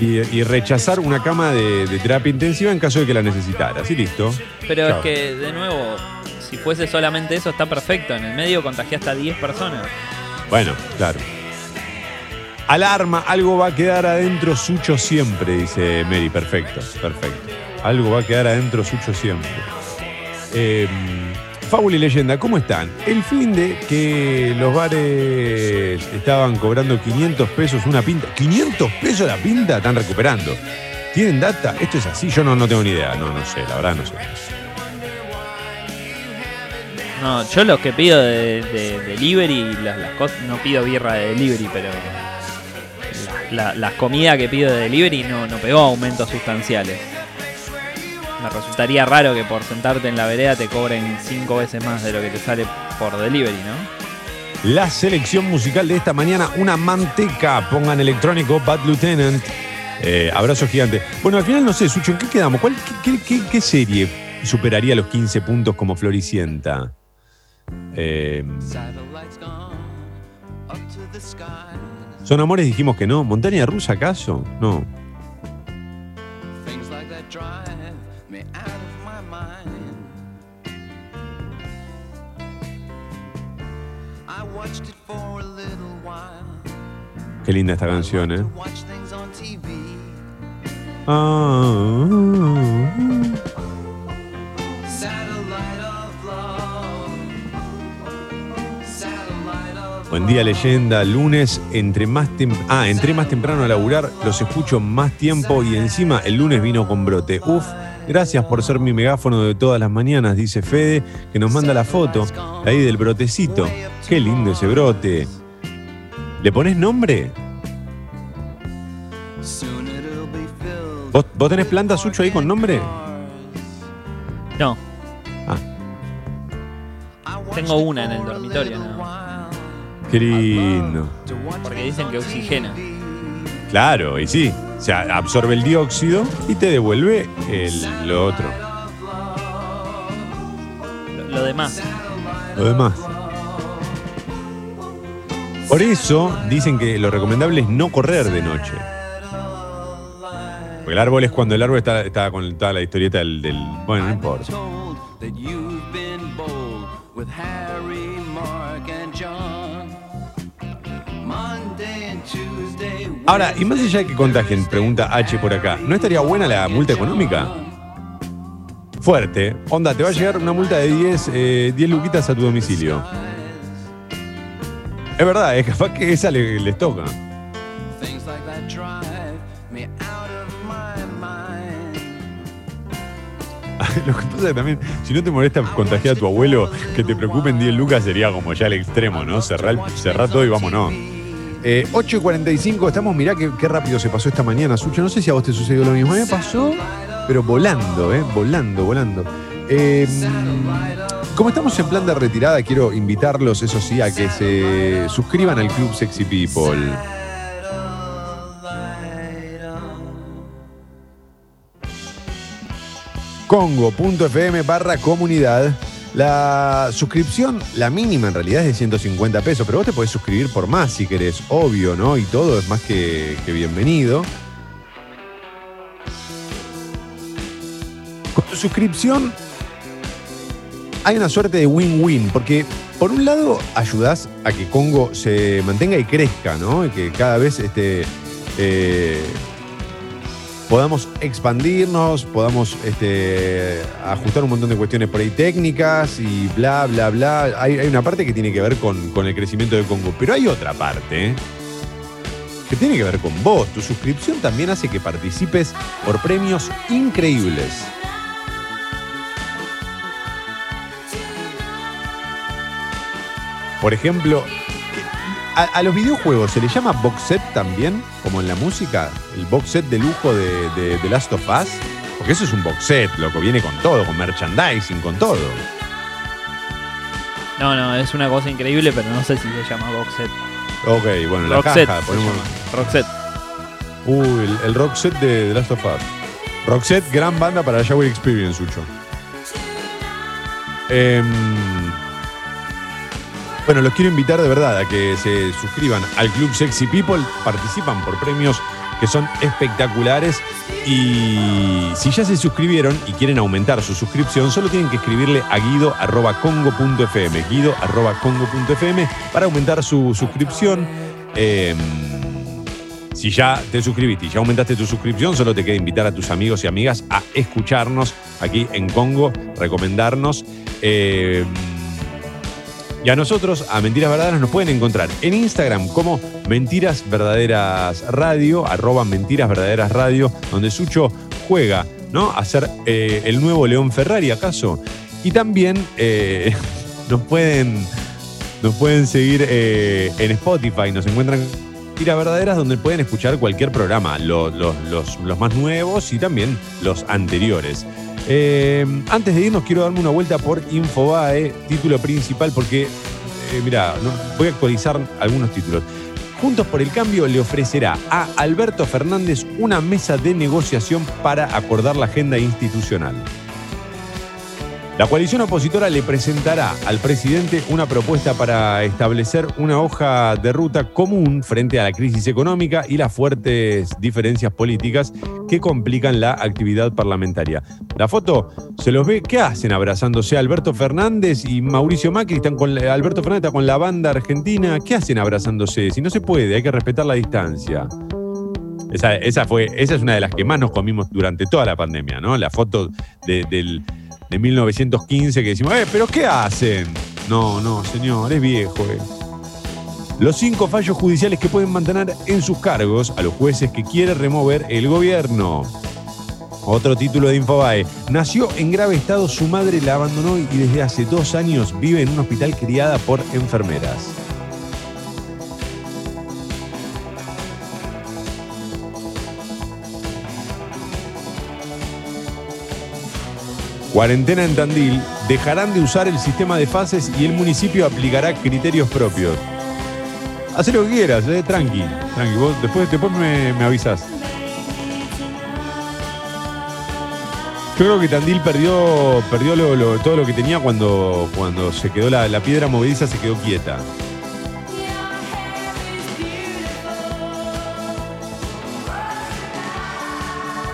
[SPEAKER 3] y, y rechazar una cama de, de terapia intensiva en caso de que la necesitaras. Y listo.
[SPEAKER 4] Pero
[SPEAKER 3] Chao.
[SPEAKER 4] es que, de nuevo, si fuese solamente eso, está perfecto. En el medio contagiaste a 10 personas.
[SPEAKER 3] Bueno, claro. Alarma, algo va a quedar adentro Sucho siempre, dice Mary. Perfecto, perfecto. Algo va a quedar adentro Sucho siempre. Eh, Fábula y leyenda, ¿cómo están? El fin de que los bares estaban cobrando 500 pesos una pinta. ¿500 pesos la pinta? Están recuperando. ¿Tienen data? ¿Esto es así? Yo no, tengo ni idea. No, no sé, la verdad no sé.
[SPEAKER 4] No, yo lo que pido de, de delivery, las, cosas, no pido birra de delivery, pero la- la- las comidas que pido de delivery no, no pegó aumentos sustanciales. Me resultaría raro que por sentarte en la vereda te cobren cinco veces más de lo que te sale por delivery, ¿no?
[SPEAKER 3] La selección musical de esta mañana, una manteca. Pongan electrónico, Bad Lieutenant. Eh, abrazo gigante. Bueno, al final no sé, Sucho, ¿en qué quedamos? ¿Cuál, qué, qué- qué- qué serie superaría los 15 puntos como Floricienta? Eh, ¿Son amores? Dijimos que no. ¿Montaña rusa acaso? No. Qué linda esta canción, ¿eh? Ah. Buen día, leyenda. Lunes, entre más temprano. Ah, entré más temprano a laburar, los escucho más tiempo y encima el lunes vino con brote. Uf, gracias por ser mi megáfono de todas las mañanas, dice Fede, que nos manda la foto ahí del brotecito. Qué lindo ese brote. ¿Le pones nombre? ¿Vos, vos tenés planta Sucho ahí con nombre?
[SPEAKER 4] No.
[SPEAKER 3] Ah.
[SPEAKER 4] Tengo una en el dormitorio, nada
[SPEAKER 3] Qué lindo.
[SPEAKER 4] Porque dicen que oxigena.
[SPEAKER 3] Claro, y sí. O sea, absorbe el dióxido y te devuelve el, lo otro,
[SPEAKER 4] Lo, lo demás.
[SPEAKER 3] lo demás. Por eso dicen que lo recomendable es no correr de noche. Porque el árbol es cuando el árbol está, está con toda la historieta del, del- Bueno, no importa. Ahora, y más allá de que contagien, pregunta H por acá, ¿no estaría buena la multa económica? Fuerte. Onda, te va a llegar una multa de 10, eh, 10 luquitas a tu domicilio. Es verdad, es capaz que esa le- les toca. Lo que pasa es que también, si no te molesta contagiar a tu abuelo, que te preocupen 10 lucas sería como ya el extremo, ¿no? Cerrar, cerrar todo y vámonos. Eh, 8 y 45, estamos, mirá qué, qué rápido se pasó esta mañana, Sucho. No sé si a vos te sucedió lo mismo. A mí me pasó, pero volando, ¿eh? Volando, volando. Eh, como estamos en plan de retirada, quiero invitarlos, eso sí, a que se suscriban al Club Sexy People. Congo.fm barra comunidad. La suscripción, la mínima en realidad es de 150 pesos, pero vos te podés suscribir por más si querés, obvio, ¿no? Y todo es más que bienvenido. Con tu suscripción hay una suerte de win-win, porque por un lado ayudás a que Congo se mantenga y crezca, ¿no? Y que cada vez este, eh, podamos expandirnos, podamos este, ajustar un montón de cuestiones por ahí técnicas y bla, bla, bla. Hay, una parte que tiene que ver con, con el crecimiento de Congo, pero hay otra parte ¿eh? que tiene que ver con vos. Tu suscripción también hace que participes por premios increíbles. Por ejemplo, a, a los videojuegos se le llama box set también, como en la música, el box set de lujo de, de, de Last of Us. Porque eso es un box set, loco, viene con todo, con merchandising, con todo.
[SPEAKER 4] No, no, es una cosa increíble, pero no sé si se llama box set.
[SPEAKER 3] Ok, bueno, la caja,
[SPEAKER 4] se
[SPEAKER 3] ponemos.
[SPEAKER 4] llama. Roxette.
[SPEAKER 3] Uy, el, el rock set de, de Last of Us. Roxette, gran banda para la Shower Experience, Ucho. Em, bueno, los quiero invitar de verdad a que se suscriban al Club Sexy People. Participan por premios que son espectaculares. Y si ya se suscribieron y quieren aumentar su suscripción, solo tienen que escribirle a guido.congo.fm. Guido.congo.fm para aumentar su suscripción. Em, si ya te suscribiste y ya aumentaste tu suscripción, solo te queda invitar a tus amigos y amigas a escucharnos aquí en Congo, recomendarnos. Eh, y a nosotros, a Mentiras Verdaderas, nos pueden encontrar en Instagram como Mentiras Verdaderas Radio, arroba Mentiras Verdaderas Radio, donde Sucho juega, ¿no? A ser eh, el nuevo León Ferrari, ¿acaso? Y también eh, nos pueden nos pueden seguir eh, en Spotify, nos encuentran Mentiras Verdaderas, donde pueden escuchar cualquier programa, lo- los, los- los más nuevos y también los anteriores. Eh, antes de irnos, quiero darme una vuelta por Infobae, título principal, porque, eh, mira, voy a actualizar algunos títulos. Juntos por el Cambio le ofrecerá a Alberto Fernández una mesa de negociación para acordar la agenda institucional. La coalición opositora le presentará al presidente una propuesta para establecer una hoja de ruta común frente a la crisis económica y las fuertes diferencias políticas que complican la actividad parlamentaria. La foto se los ve, ¿qué hacen abrazándose? Alberto Fernández y Mauricio Macri están con Alberto Fernández está con la banda argentina, ¿qué hacen abrazándose? Si no se puede, hay que respetar la distancia. Esa, fue, esa es una de las que más nos comimos durante toda la pandemia, ¿no? La foto de, del- de 1915 que decimos, eh, pero ¿qué hacen? No, no, señor, es viejo. Los cinco fallos judiciales que pueden mantener en sus cargos a los jueces que quiere remover el gobierno. Otro título de Infobae. Nació en grave estado, su madre la abandonó y desde hace dos años vive en un hospital criada por enfermeras. Cuarentena en Tandil. Dejarán de usar el sistema de fases y el municipio aplicará criterios propios. Haz lo que quieras, eh, tranqui. Tranqui, vos después, después me, me avisás. Yo creo que Tandil perdió, perdió todo lo que tenía cuando, cuando se quedó la, la piedra movediza, se quedó quieta.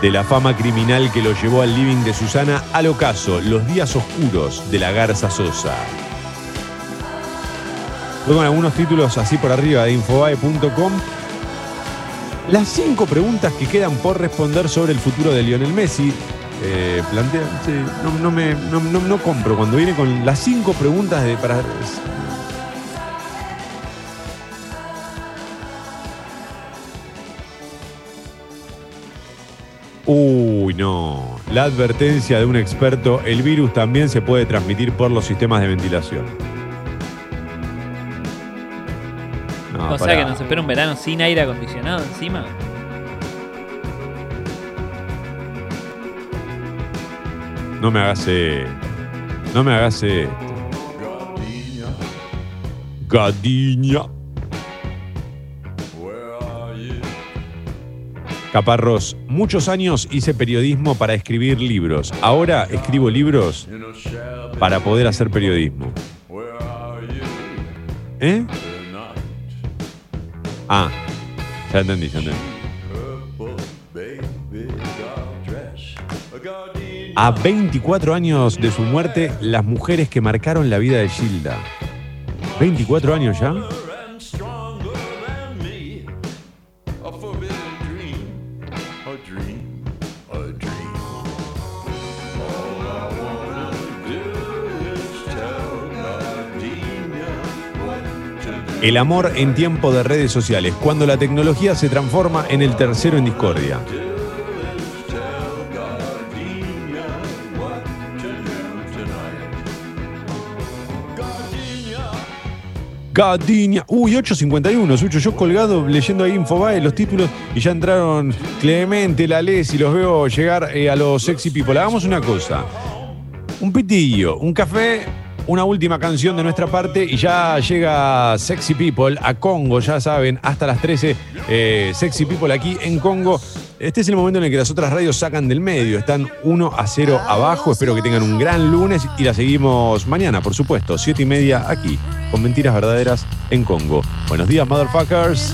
[SPEAKER 3] De la fama criminal que lo llevó al living de Susana al ocaso, los días oscuros de la Garza Sosa. Voy con algunos títulos así por arriba de infobae.com. Las cinco preguntas que quedan por responder sobre el futuro de Lionel Messi. Eh, plantea, sí, no, no, no- no compro cuando viene con las cinco preguntas de, para. No. La advertencia de un experto, el virus también se puede transmitir por los sistemas de ventilación. No,
[SPEAKER 4] o sea que nos espera un verano sin aire acondicionado encima.
[SPEAKER 3] No me hagas esto. No me hagas esto. Gadiña. Caparrós, muchos años hice periodismo para escribir libros. Ahora escribo libros para poder hacer periodismo. ¿Eh? Ah, ya entendí, ya entendí. A 24 años de su muerte, las mujeres que marcaron la vida de Gilda. ¿24 años ya? El amor en tiempo de redes sociales, cuando la tecnología se transforma en el tercero en discordia. Gadiña. Uy, 8.51, Sucho. Yo colgado leyendo ahí Infobae los títulos y ya entraron Clemente, la Les y los veo llegar eh, a los sexy people. Hagamos una cosa. Un pitillo, un café, una última canción de nuestra parte y ya llega Sexy People a Congo, ya saben, hasta las 13. eh, Sexy People aquí en Congo. Este es el momento en el que las otras radios sacan del medio. Están 1 a 0 abajo. Espero que tengan un gran lunes y la seguimos mañana, por supuesto, 7 y media aquí, con mentiras verdaderas en Congo. Buenos días, motherfuckers.